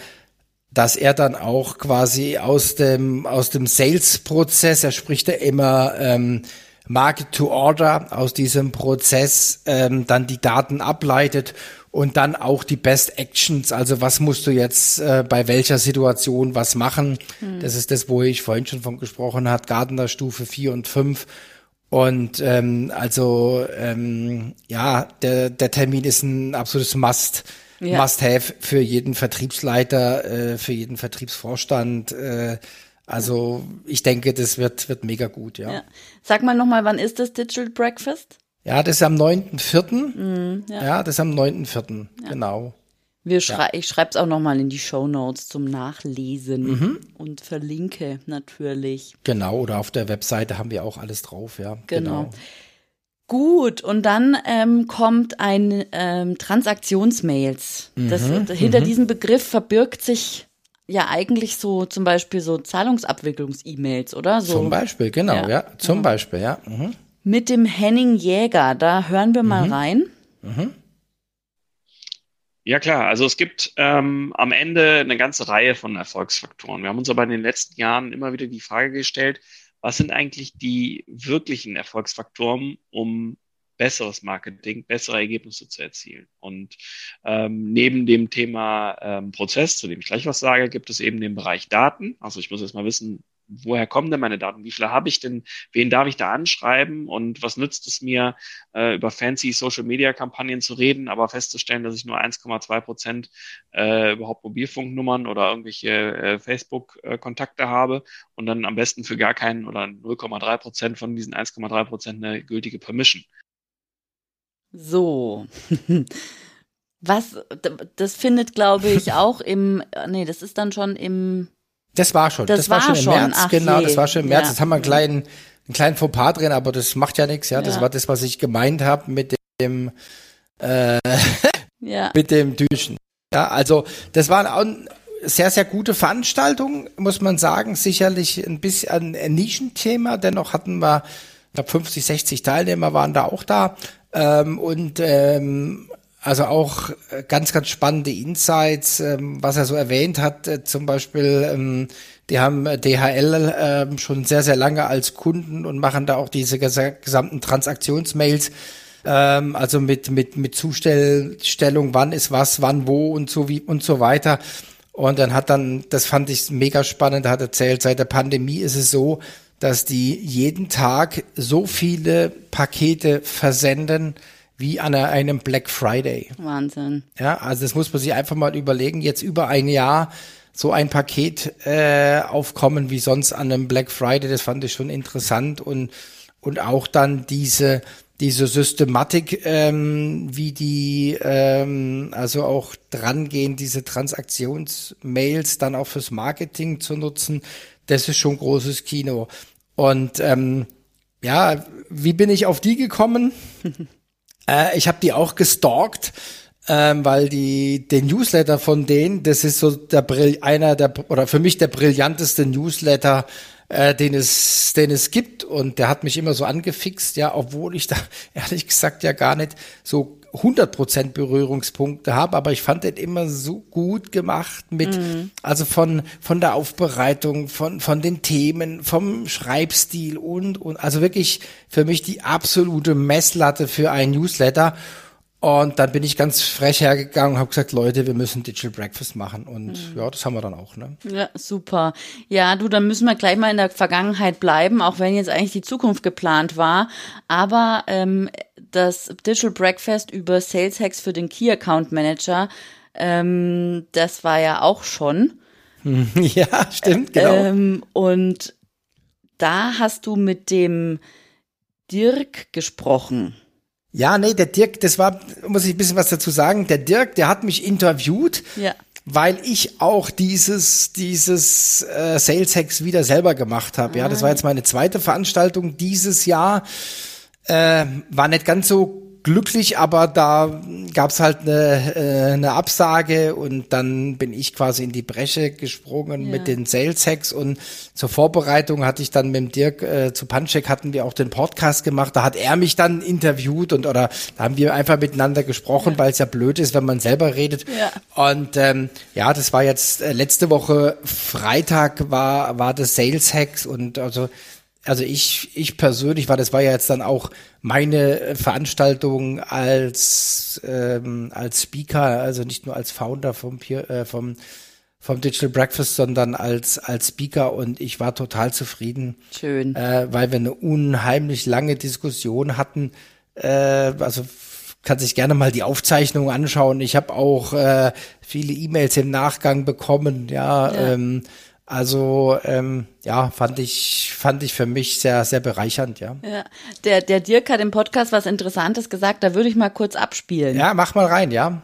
dass er dann auch quasi aus dem, aus dem Sales-Prozess, er spricht ja immer ähm, Market to Order, aus diesem Prozess ähm, dann die Daten ableitet und dann auch die Best Actions, also was musst du jetzt äh, bei welcher Situation was machen. Mhm. Das ist das, wo ich vorhin schon von gesprochen hat, Gardener Stufe 4 und 5. Und ähm, also ähm, ja, der, der Termin ist ein absolutes Must. Ja. Must-have für jeden Vertriebsleiter, äh, für jeden Vertriebsvorstand. Äh, also ich denke, das wird, wird mega gut, ja. ja. Sag mal nochmal, wann ist das Digital Breakfast? Ja, das ist am 9.4. Mm, ja. ja, das ist am 9.4. Ja. Genau. Wir schrei ja. Ich schreibe es auch nochmal in die Show Notes zum Nachlesen mhm. und verlinke natürlich. Genau, oder auf der Webseite haben wir auch alles drauf, ja. Genau. genau. Gut, und dann ähm, kommt ein ähm, Transaktionsmails. Mhm. Das, hinter mhm. diesem Begriff verbirgt sich ja eigentlich so zum Beispiel so Zahlungsabwicklungs-E-Mails, oder? So. Zum Beispiel, genau, ja. ja zum Beispiel, ja. Mhm mit dem Henning Jäger. Da hören wir mal mhm. rein. Mhm. Ja klar, also es gibt ähm, am Ende eine ganze Reihe von Erfolgsfaktoren. Wir haben uns aber in den letzten Jahren immer wieder die Frage gestellt, was sind eigentlich die wirklichen Erfolgsfaktoren, um besseres Marketing, bessere Ergebnisse zu erzielen. Und ähm, neben dem Thema ähm, Prozess, zu dem ich gleich was sage, gibt es eben den Bereich Daten. Also ich muss jetzt mal wissen, woher kommen denn meine Daten? Wie viele habe ich denn? Wen darf ich da anschreiben? Und was nützt es mir, äh, über fancy Social Media Kampagnen zu reden, aber festzustellen, dass ich nur 1,2 Prozent äh, überhaupt Mobilfunknummern oder irgendwelche äh, Facebook-Kontakte habe und dann am besten für gar keinen oder 0,3 Prozent von diesen 1,3 Prozent eine gültige Permission. So. [laughs] Was, das findet, glaube ich, [laughs] auch im, nee, das ist dann schon im das war schon. Das, das war, war, schon im. März, Ach genau. Je. Das war schon im März. Ja. Jetzt haben wir einen kleinen, einen kleinen Fauxpas drin, aber das macht ja nichts. Ja, das ja. war das, was ich gemeint habe mit dem, äh, ja. mit dem Düschen. Ja, also das war eine sehr, sehr gute Veranstaltung, muss man sagen. Sicherlich ein bisschen ein Nischenthema. Dennoch hatten wir, ich glaube, 50, 60 Teilnehmer waren da auch da. Ähm, und ähm, also auch äh, ganz, ganz spannende Insights, ähm, was er so erwähnt hat. Äh, zum Beispiel, ähm, die haben äh, DHL ähm, schon sehr, sehr lange als Kunden und machen da auch diese gesamten Transaktionsmails. Also mit, mit, mit Zustellung, wann ist was, wann wo und so wie und so weiter. Und dann hat dann, das fand ich mega spannend, hat erzählt, seit der Pandemie ist es so, dass die jeden Tag so viele Pakete versenden, wie an einem Black Friday. Wahnsinn. Ja, also das muss man sich einfach mal überlegen. Jetzt über ein Jahr so ein Paket äh, aufkommen wie sonst an einem Black Friday, das fand ich schon interessant und und auch dann diese diese Systematik, ähm, wie die ähm, also auch drangehen, diese Transaktionsmails dann auch fürs Marketing zu nutzen, das ist schon großes Kino. Und ähm, ja, wie bin ich auf die gekommen? [laughs] Äh, ich habe die auch gestalkt, ähm, weil die den Newsletter von denen, das ist so der Brill, einer der oder für mich der brillanteste Newsletter, äh, den es den es gibt. Und der hat mich immer so angefixt, ja, obwohl ich da [laughs] ehrlich gesagt ja gar nicht so 100% Berührungspunkte habe, aber ich fand den immer so gut gemacht mit, mhm. also von, von der Aufbereitung, von, von den Themen, vom Schreibstil und, und, also wirklich für mich die absolute Messlatte für ein Newsletter. Und dann bin ich ganz frech hergegangen und habe gesagt, Leute, wir müssen Digital Breakfast machen. Und mhm. ja, das haben wir dann auch. Ne? Ja, super. Ja, du, dann müssen wir gleich mal in der Vergangenheit bleiben, auch wenn jetzt eigentlich die Zukunft geplant war. Aber ähm, das Digital Breakfast über Sales Hacks für den Key Account Manager, ähm, das war ja auch schon. [laughs] Ja, stimmt, genau. Ähm, und da hast du mit dem Dirk gesprochen. Ja, nee, der Dirk, das war, muss ich ein bisschen was dazu sagen. Der Dirk, der hat mich interviewt. Ja. Weil ich auch dieses, dieses äh, Sales Hacks wieder selber gemacht habe. Ah. Ja, das war jetzt meine zweite Veranstaltung dieses Jahr. Äh, war nicht ganz so glücklich, aber da gab's halt eine, äh, eine Absage und dann bin ich quasi in die Bresche gesprungen ja. mit den Sales Hacks und zur Vorbereitung hatte ich dann mit dem Dirk äh, zu Puncheck hatten wir auch den Podcast gemacht, da hat er mich dann interviewt und oder da haben wir einfach miteinander gesprochen, ja. weil es ja blöd ist, wenn man selber redet. Ja. Und ähm, ja, das war jetzt äh, letzte Woche Freitag war war das Sales Hacks und also also ich, ich persönlich war, das war ja jetzt dann auch meine Veranstaltung als, ähm, als Speaker, also nicht nur als Founder vom, äh, vom, vom Digital Breakfast, sondern als, als Speaker und ich war total zufrieden. Schön. Äh, weil wir eine unheimlich lange Diskussion hatten. Äh, also kann sich gerne mal die Aufzeichnung anschauen. Ich habe auch äh, viele E-Mails im Nachgang bekommen, ja. ja. Ähm, also ähm, ja, fand ich fand ich für mich sehr sehr bereichernd, ja. Ja, der der Dirk hat im Podcast was Interessantes gesagt. Da würde ich mal kurz abspielen. Ja, mach mal rein, ja.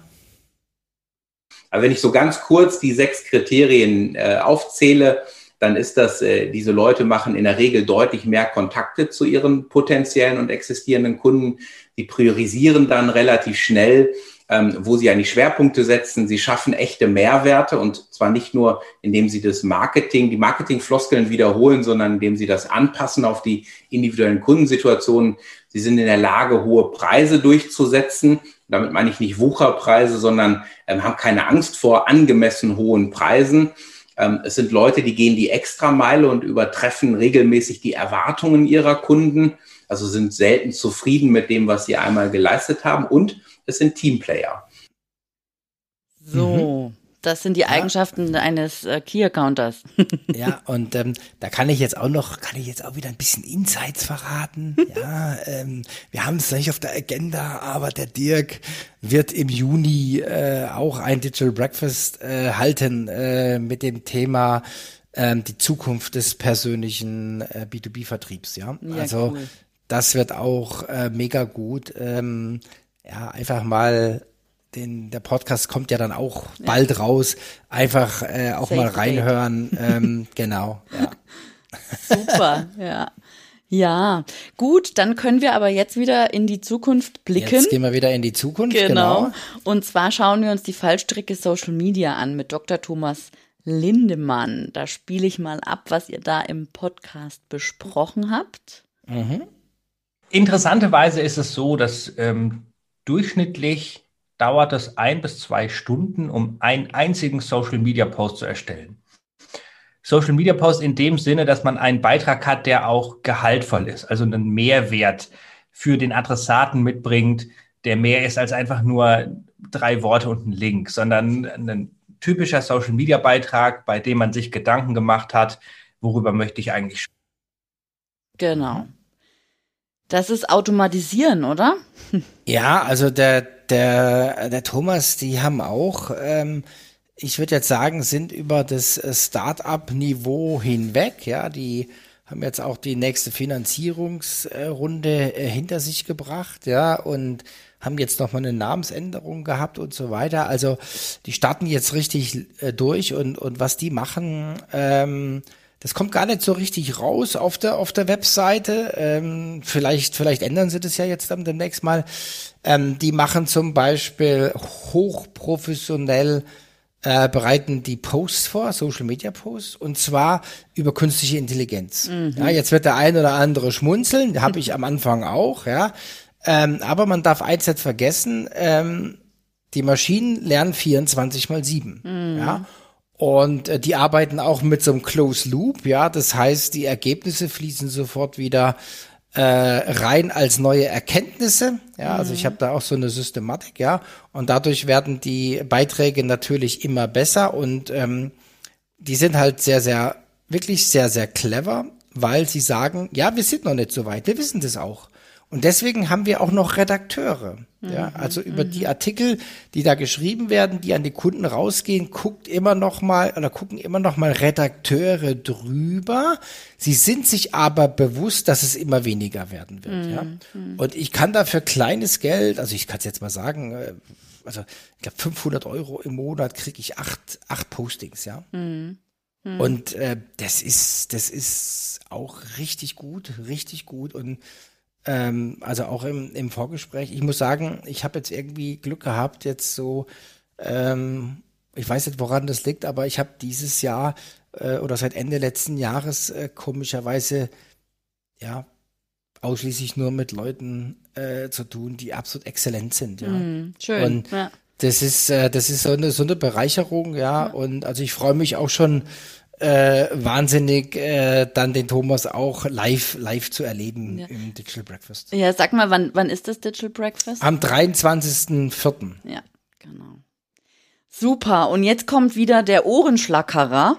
Aber wenn ich so ganz kurz die sechs Kriterien äh, aufzähle, dann ist das, äh, diese Leute machen in der Regel deutlich mehr Kontakte zu ihren potenziellen und existierenden Kunden. Sie priorisieren dann relativ schnell ähm, wo sie eigentlich Schwerpunkte setzen. Sie schaffen echte Mehrwerte und zwar nicht nur, indem sie das Marketing, die Marketingfloskeln wiederholen, sondern indem sie das anpassen auf die individuellen Kundensituationen. Sie sind in der Lage, hohe Preise durchzusetzen. Damit meine ich nicht Wucherpreise, sondern ähm, haben keine Angst vor angemessen hohen Preisen. Ähm, es sind Leute, die gehen die Extrameile und übertreffen regelmäßig die Erwartungen ihrer Kunden, also sind selten zufrieden mit dem, was sie einmal geleistet haben und es sind Teamplayer. So, mhm. das sind die ja. Eigenschaften eines äh, Key-Accounters. [laughs] ja, und ähm, da kann ich jetzt auch noch, kann ich jetzt auch wieder ein bisschen Insights verraten. [laughs] ja, ähm, wir haben es nicht auf der Agenda, aber der Dirk wird im Juni äh, auch ein Digital Breakfast äh, halten äh, mit dem Thema ähm, die Zukunft des persönlichen äh, B2B-Vertriebs. Ja, ja also cool. das wird auch äh, mega gut. Ähm, ja, einfach mal den, der Podcast kommt ja dann auch ja. bald raus. Einfach äh, auch Safe mal reinhören. ähm, [laughs] genau. Ja. Super, ja. Ja, gut, dann können wir aber jetzt wieder in die Zukunft blicken. Jetzt gehen wir wieder in die Zukunft, genau. genau. Und zwar schauen wir uns die Fallstricke Social Media an mit Dr. Thomas Lindemann. Da spiele ich mal ab, was ihr da im Podcast besprochen habt. Mhm. Interessanterweise ist es so, dass ähm, Durchschnittlich dauert es ein bis zwei Stunden, um einen einzigen Social Media Post zu erstellen. Social Media Post in dem Sinne, dass man einen Beitrag hat, der auch gehaltvoll ist, also einen Mehrwert für den Adressaten mitbringt, der mehr ist als einfach nur drei Worte und ein Link, sondern ein typischer Social Media Beitrag, bei dem man sich Gedanken gemacht hat, worüber möchte ich eigentlich sprechen. Genau. Das ist Automatisieren, oder? Ja, also der, der, der Thomas, die haben auch, ähm, ich würde jetzt sagen, sind über das Start-up-Niveau hinweg, ja, die haben jetzt auch die nächste Finanzierungsrunde äh, hinter sich gebracht, ja, und haben jetzt nochmal eine Namensänderung gehabt und so weiter. Also die starten jetzt richtig äh, durch und, und was die machen, ähm, das kommt gar nicht so richtig raus auf der, auf der Webseite. Ähm, vielleicht, vielleicht ändern sie das ja jetzt dann demnächst mal. Ähm, die machen zum Beispiel hochprofessionell äh, bereiten die Posts vor, Social Media Posts, und zwar über künstliche Intelligenz. Mhm. Ja, jetzt wird der ein oder andere schmunzeln, habe ich am Anfang auch, ja. Ähm, aber man darf eins nicht vergessen, ähm, die Maschinen lernen 24 mal 7. Mhm. Ja. Und äh, die arbeiten auch mit so einem Close Loop, ja. Das heißt, die Ergebnisse fließen sofort wieder äh, rein als neue Erkenntnisse. Ja, also ich habe da auch so eine Systematik, ja. Und dadurch werden die Beiträge natürlich immer besser und ähm, die sind halt sehr, sehr, wirklich sehr, sehr clever, weil sie sagen, ja, wir sind noch nicht so weit, wir wissen das auch. Und deswegen haben wir auch noch Redakteure. Ja, Mhm, also über die Artikel, die da geschrieben werden, die an die Kunden rausgehen, guckt immer noch mal oder gucken immer noch mal Redakteure drüber. Sie sind sich aber bewusst, dass es immer weniger werden wird. Ja, Mhm. und ich kann da für kleines Geld, also ich kann es jetzt mal sagen, äh, also ich glaube 500 Euro im Monat kriege ich acht acht Postings. Ja. Mhm. Mhm. Und äh, das ist, das ist auch richtig gut, richtig gut. Und ähm, also auch im, im Vorgespräch, ich muss sagen, ich habe jetzt irgendwie Glück gehabt, jetzt so, ähm, ich weiß nicht, woran das liegt, aber ich habe dieses Jahr äh, oder seit Ende letzten Jahres äh, komischerweise ja ausschließlich nur mit Leuten äh, zu tun, die absolut exzellent sind. Ja. Mhm, schön, Und ja. das ist, äh, das ist so eine, so eine Bereicherung, ja. Und also ich freue mich auch schon äh, wahnsinnig, äh, dann den Thomas auch live, live zu erleben Ja. im Digital Breakfast. Ja, sag mal, wann, wann ist das Digital Breakfast? Am 23.04. Ja, genau. Super. Und jetzt kommt wieder der Ohrenschlackerer.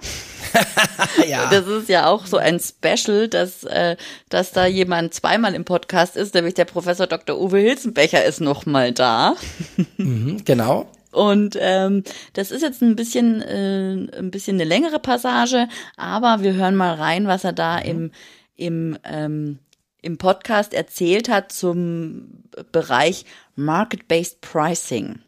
[laughs] ja. Das ist ja auch so ein Special, dass, äh, dass da jemand zweimal im Podcast ist, nämlich der Professor Dr. Uwe Hilzenbecher ist noch mal da. Mhm, genau. Und ähm, das ist jetzt ein bisschen, äh, ein bisschen eine längere Passage, aber wir hören mal rein, was er da im, im, ähm, im Podcast erzählt hat zum Bereich Market-Based Pricing.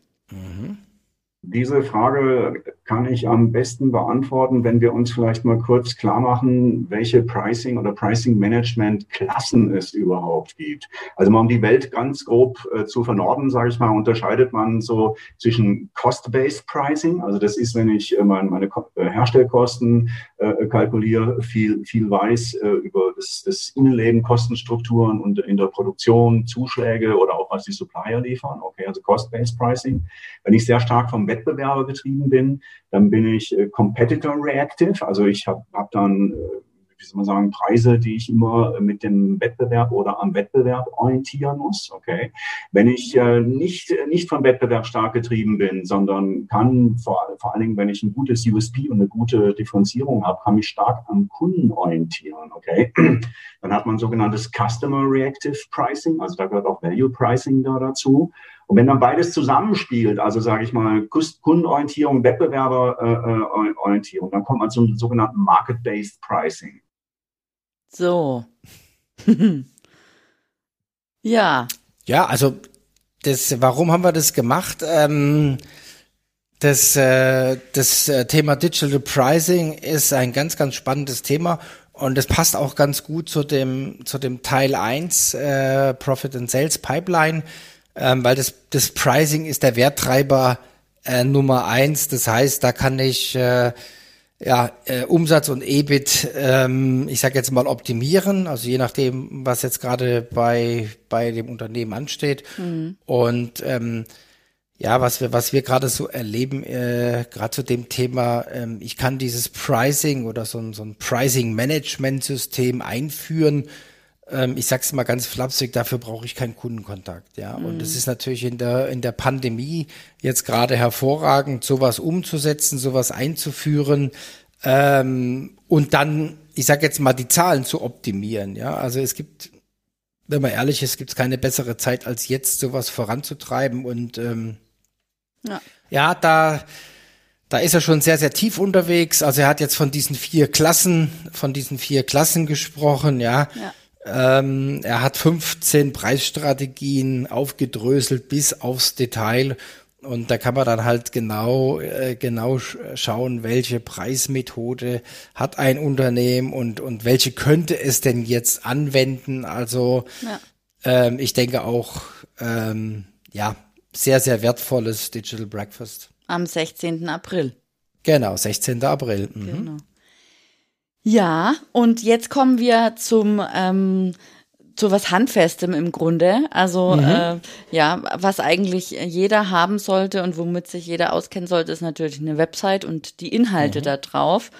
Diese Frage kann ich am besten beantworten, wenn wir uns vielleicht mal kurz klar machen, welche Pricing oder Pricing Management Klassen es überhaupt gibt. Also mal um die Welt ganz grob äh, zu vernorden, sage ich mal, unterscheidet man so zwischen Cost-Based Pricing. Also das ist, wenn ich äh, mein, meine Ko- äh, Herstellkosten äh, kalkuliere, viel, viel weiß äh, über das, das Innenleben, Kostenstrukturen und in der Produktion, Zuschläge oder auch was die Supplier liefern. Okay, also Cost-Based Pricing. Wenn ich sehr stark vom Wettbewerber getrieben bin, dann bin ich äh, Competitor Reactive. Also ich habe hab dann, äh, wie soll man sagen, Preise, die ich immer äh, mit dem Wettbewerb oder am Wettbewerb orientieren muss. Okay. Wenn ich nicht, nicht vom Wettbewerb stark getrieben bin, sondern kann vor, vor allen Dingen, wenn ich ein gutes USP und eine gute Differenzierung habe, kann mich stark am Kunden orientieren. Okay. Dann hat man sogenanntes Customer Reactive Pricing. Also da gehört auch Value Pricing da dazu. Und wenn dann beides zusammenspielt, also sage ich mal Kundenorientierung, Wettbewerberorientierung, dann kommt man zum sogenannten Market-Based Pricing. So. [laughs] ja. Ja, also das, warum haben wir das gemacht? Ähm, das, äh, das äh, Thema Digital Pricing ist ein ganz, ganz spannendes Thema und es passt auch ganz gut zu dem, zu dem Teil 1 äh, Profit and Sales Pipeline, ähm, weil das, das Pricing ist der Werttreiber äh, Nummer eins. Das heißt, da kann ich äh, ja, äh, Umsatz und EBIT, ähm, ich sage jetzt mal optimieren, also je nachdem, was jetzt gerade bei bei dem Unternehmen ansteht. Mhm. Und ähm, ja, was wir was wir gerade so erleben, äh, gerade zu dem Thema, ähm, ich kann dieses Pricing oder so ein so ein Pricing Management System einführen. Ähm, ich sag's mal ganz flapsig, dafür brauche ich keinen Kundenkontakt, ja. Und Mhm. es ist natürlich in der in der Pandemie jetzt gerade hervorragend, sowas umzusetzen, sowas einzuführen ähm, und dann, ich sage jetzt mal, die Zahlen zu optimieren, ja. Also es gibt, wenn man ehrlich ist, gibt es keine bessere Zeit als jetzt, sowas voranzutreiben und ähm, Ja. ja, da da ist er schon sehr, sehr tief unterwegs. Also er hat jetzt von diesen vier Klassen, von diesen vier Klassen gesprochen, ja. Ja. Ähm, er hat 15 Preisstrategien aufgedröselt bis aufs Detail. Und da kann man dann halt genau, äh, genau sch schauen, welche Preismethode hat ein Unternehmen und, und welche könnte es denn jetzt anwenden. Also Ja. ähm, ich denke auch, ähm, ja, sehr, sehr wertvolles Digital Breakfast. Am 16. April. Genau, 16. April. Mhm. Genau. Ja, und jetzt kommen wir zum ähm, zu was Handfestem im Grunde. Also Mhm. äh, ja, was eigentlich jeder haben sollte und womit sich jeder auskennen sollte, ist natürlich eine Website und die Inhalte Mhm. da drauf.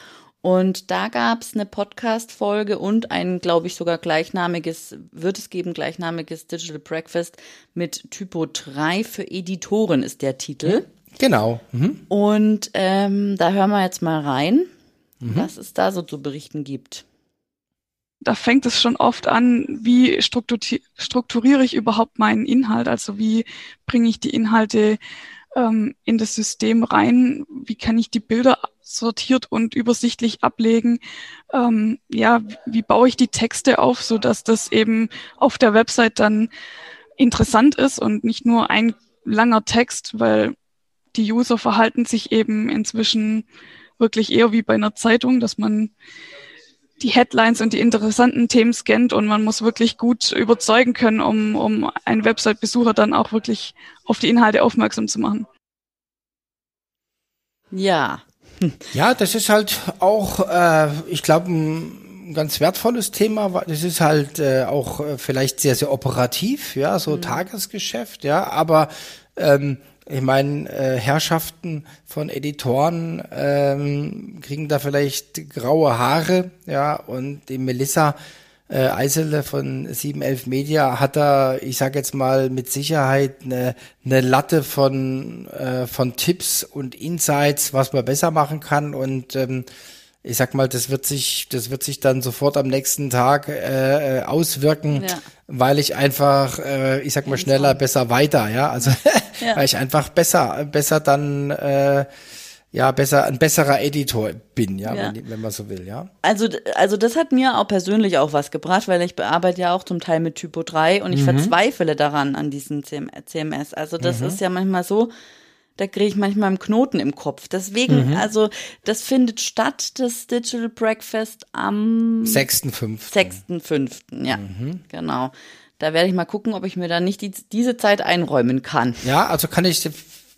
Und da gab es eine Podcast-Folge und ein, glaube ich, sogar gleichnamiges, wird es geben, gleichnamiges Digital Breakfast mit Typo 3 für Editoren ist der Titel. Genau. Mhm. Und ähm, da hören wir jetzt mal rein, mhm. was es da so zu berichten gibt. Da fängt es schon oft an, wie strukturiere ich überhaupt meinen Inhalt? Also wie bringe ich die Inhalte ähm, in das System rein? Wie kann ich die Bilder sortiert und übersichtlich ablegen? Ähm, ja, wie baue ich die Texte auf, so dass das eben auf der Website dann interessant ist und nicht nur ein langer Text, weil die User verhalten sich eben inzwischen wirklich eher wie bei einer Zeitung, dass man die Headlines und die interessanten Themen scannt und man muss wirklich gut überzeugen können, um, um einen Website-Besucher dann auch wirklich auf die Inhalte aufmerksam zu machen. Ja. Ja, das ist halt auch, äh, ich glaube, ein ganz wertvolles Thema. Das ist halt äh, auch äh, vielleicht sehr, sehr operativ, ja, so mhm. Tagesgeschäft, ja, aber ähm, ich meine, äh, Herrschaften von Editoren ähm, kriegen da vielleicht graue Haare, ja, und die Melissa äh, Eisele von 711 Media hat da, ich sage jetzt mal mit Sicherheit eine, eine Latte von äh, von Tipps und Insights, was man besser machen kann und ähm, ich sag mal, das wird sich, das wird sich dann sofort am nächsten Tag äh, äh auswirken, ja. weil ich einfach, äh, ich sag mal, schneller, besser, weiter, ja. Also ja. [laughs] weil ich einfach besser, besser dann äh, ja, besser, ein besserer Editor bin, ja, ja. Wenn, wenn, man so will, ja. Also, also das hat mir auch persönlich auch was gebracht, weil ich bearbeite ja auch zum Teil mit Typo 3 und ich mhm. verzweifle daran an diesem CMS. Also das mhm. ist ja manchmal so, da kriege ich manchmal einen Knoten im Kopf. Deswegen, mhm. also das findet statt, das Digital Breakfast am 6.5. 6.5. Ja, mhm. genau. Da werde ich mal gucken, ob ich mir da nicht die, diese Zeit einräumen kann. Ja, also kann ich,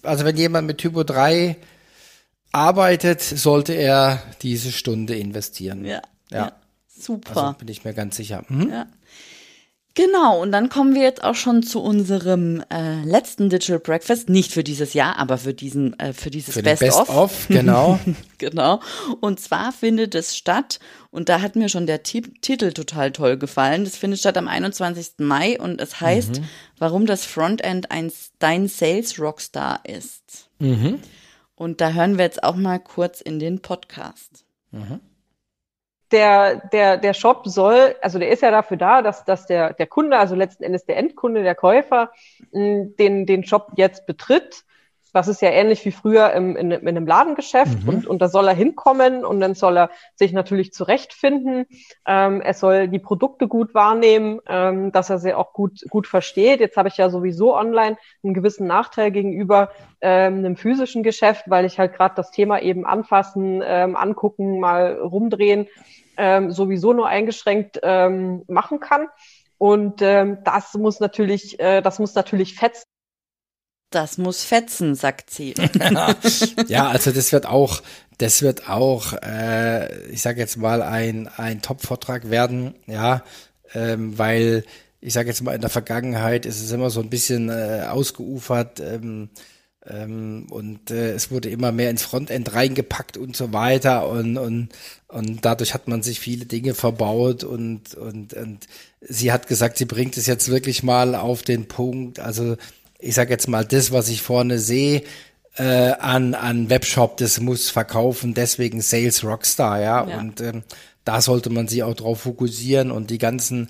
also wenn jemand mit Typo 3 arbeitet, sollte er diese Stunde investieren. Ja. Ja. ja super. Also bin ich mir ganz sicher. Mhm. Ja. Genau, und dann kommen wir jetzt auch schon zu unserem äh, letzten Digital Breakfast, nicht für dieses Jahr, aber für diesen äh, für dieses für Best, Best of. of. Genau. [laughs] genau. Und zwar findet es statt und da hat mir schon der T Titel total toll gefallen. Das findet statt am 21. Mai und es heißt, mhm. warum das Frontend ein dein Sales Rockstar ist. Mhm. Und da hören wir jetzt auch mal kurz in den Podcast. Mhm der, der, der Shop soll, also der ist ja dafür da, dass, dass der, der Kunde, also letzten Endes der Endkunde, der Käufer, den, den Shop jetzt betritt. Das ist ja ähnlich wie früher im, in, in einem Ladengeschäft mhm. und, und da soll er hinkommen und dann soll er sich natürlich zurechtfinden. Ähm, er soll die Produkte gut wahrnehmen, ähm, dass er sie auch gut, gut versteht. Jetzt habe ich ja sowieso online einen gewissen Nachteil gegenüber ähm, einem physischen Geschäft, weil ich halt gerade das Thema eben anfassen, ähm, angucken, mal rumdrehen ähm, sowieso nur eingeschränkt ähm, machen kann. Und ähm, das muss natürlich, äh, das muss natürlich fetzen. Das muss fetzen, sagt sie. [laughs] ja, also das wird auch, das wird auch, äh, ich sage jetzt mal ein ein Top-Vortrag werden, ja, ähm, weil ich sage jetzt mal in der Vergangenheit ist es immer so ein bisschen äh, ausgeufert. Ähm, ähm, und äh, es wurde immer mehr ins Frontend reingepackt und so weiter und, und, und dadurch hat man sich viele Dinge verbaut und, und, und sie hat gesagt, sie bringt es jetzt wirklich mal auf den Punkt. Also ich sage jetzt mal, das, was ich vorne sehe, äh, an, an Webshop, das muss verkaufen, deswegen Sales Rockstar, ja. ja. Und ähm, da sollte man sich auch drauf fokussieren und die ganzen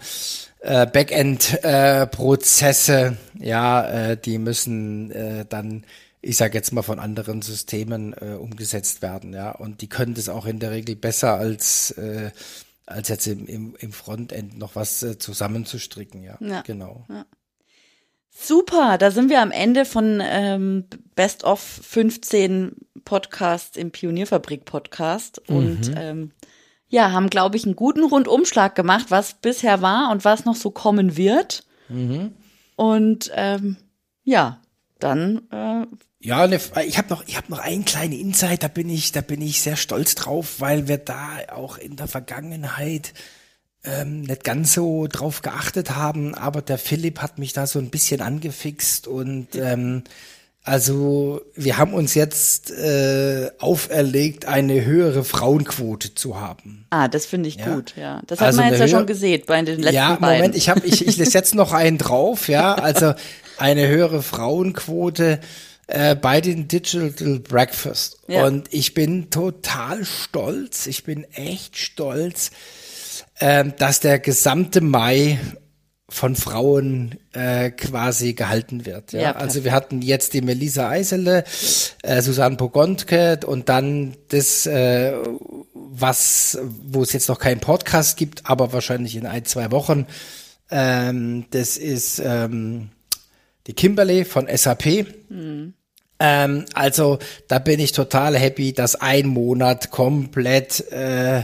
äh, Backend-Prozesse, äh, ja, äh, die müssen äh, dann ich sage jetzt mal von anderen Systemen äh, umgesetzt werden, ja. Und die können das auch in der Regel besser als äh, als jetzt im, im, im Frontend noch was äh, zusammenzustricken, ja. ja. Genau. Ja. Super, da sind wir am Ende von ähm, Best of 15 Podcasts im Pionierfabrik Podcast und mhm. ähm, ja, haben, glaube ich, einen guten Rundumschlag gemacht, was bisher war und was noch so kommen wird. Mhm. Und ähm, ja, dann äh, ja, ne, ich habe noch, ich habe noch einen kleinen Insight, da bin ich, da bin ich sehr stolz drauf, weil wir da auch in der Vergangenheit ähm, nicht ganz so drauf geachtet haben, aber der Philipp hat mich da so ein bisschen angefixt und ähm, Also wir haben uns jetzt äh, auferlegt, eine höhere Frauenquote zu haben. Ah, das finde ich Ja. gut, ja. Das hat Also man jetzt ja schon gesehen bei den letzten ja, beiden. Moment, ich habe ich, ich setze jetzt noch einen drauf, ja. [laughs] Also eine höhere Frauenquote äh, bei den Digital Breakfast. Ja. Und ich bin total stolz, ich bin echt stolz, ähm, dass der gesamte Mai von Frauen äh, quasi gehalten wird. Ja? Ja, also wir hatten jetzt die Melissa Eisele, äh, Susanne Pogontke und dann das, äh, was, wo es jetzt noch keinen Podcast gibt, aber wahrscheinlich in ein, zwei Wochen. Ähm, das ist ähm, die Kimberly von SAP. Mhm. Ähm, also da bin ich total happy, dass ein Monat komplett äh,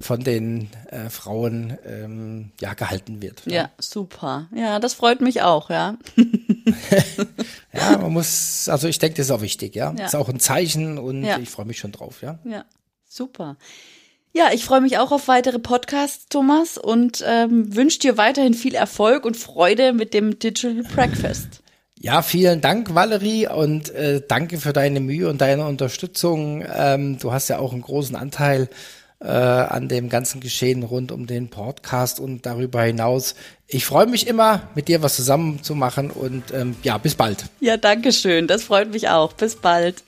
von den äh, Frauen ähm, ja gehalten wird. Ja, super. Ja, das freut mich auch, ja. [laughs] Ja, man muss, also ich denke, das ist auch wichtig, ja. Ja. Ist auch ein Zeichen und Ja. ich freue mich schon drauf, ja. Ja, super. Ja, ich freue mich auch auf weitere Podcasts, Thomas, und ähm, wünsche dir weiterhin viel Erfolg und Freude mit dem Digital Breakfast. Ja, vielen Dank, Valerie, und äh, danke für deine Mühe und deine Unterstützung. Ähm, du hast ja auch einen großen Anteil äh, an dem ganzen Geschehen rund um den Podcast und darüber hinaus. Ich freue mich immer, mit dir was zusammen zu machen und ähm, ja, bis bald. Ja, danke schön. Das freut mich auch. Bis bald.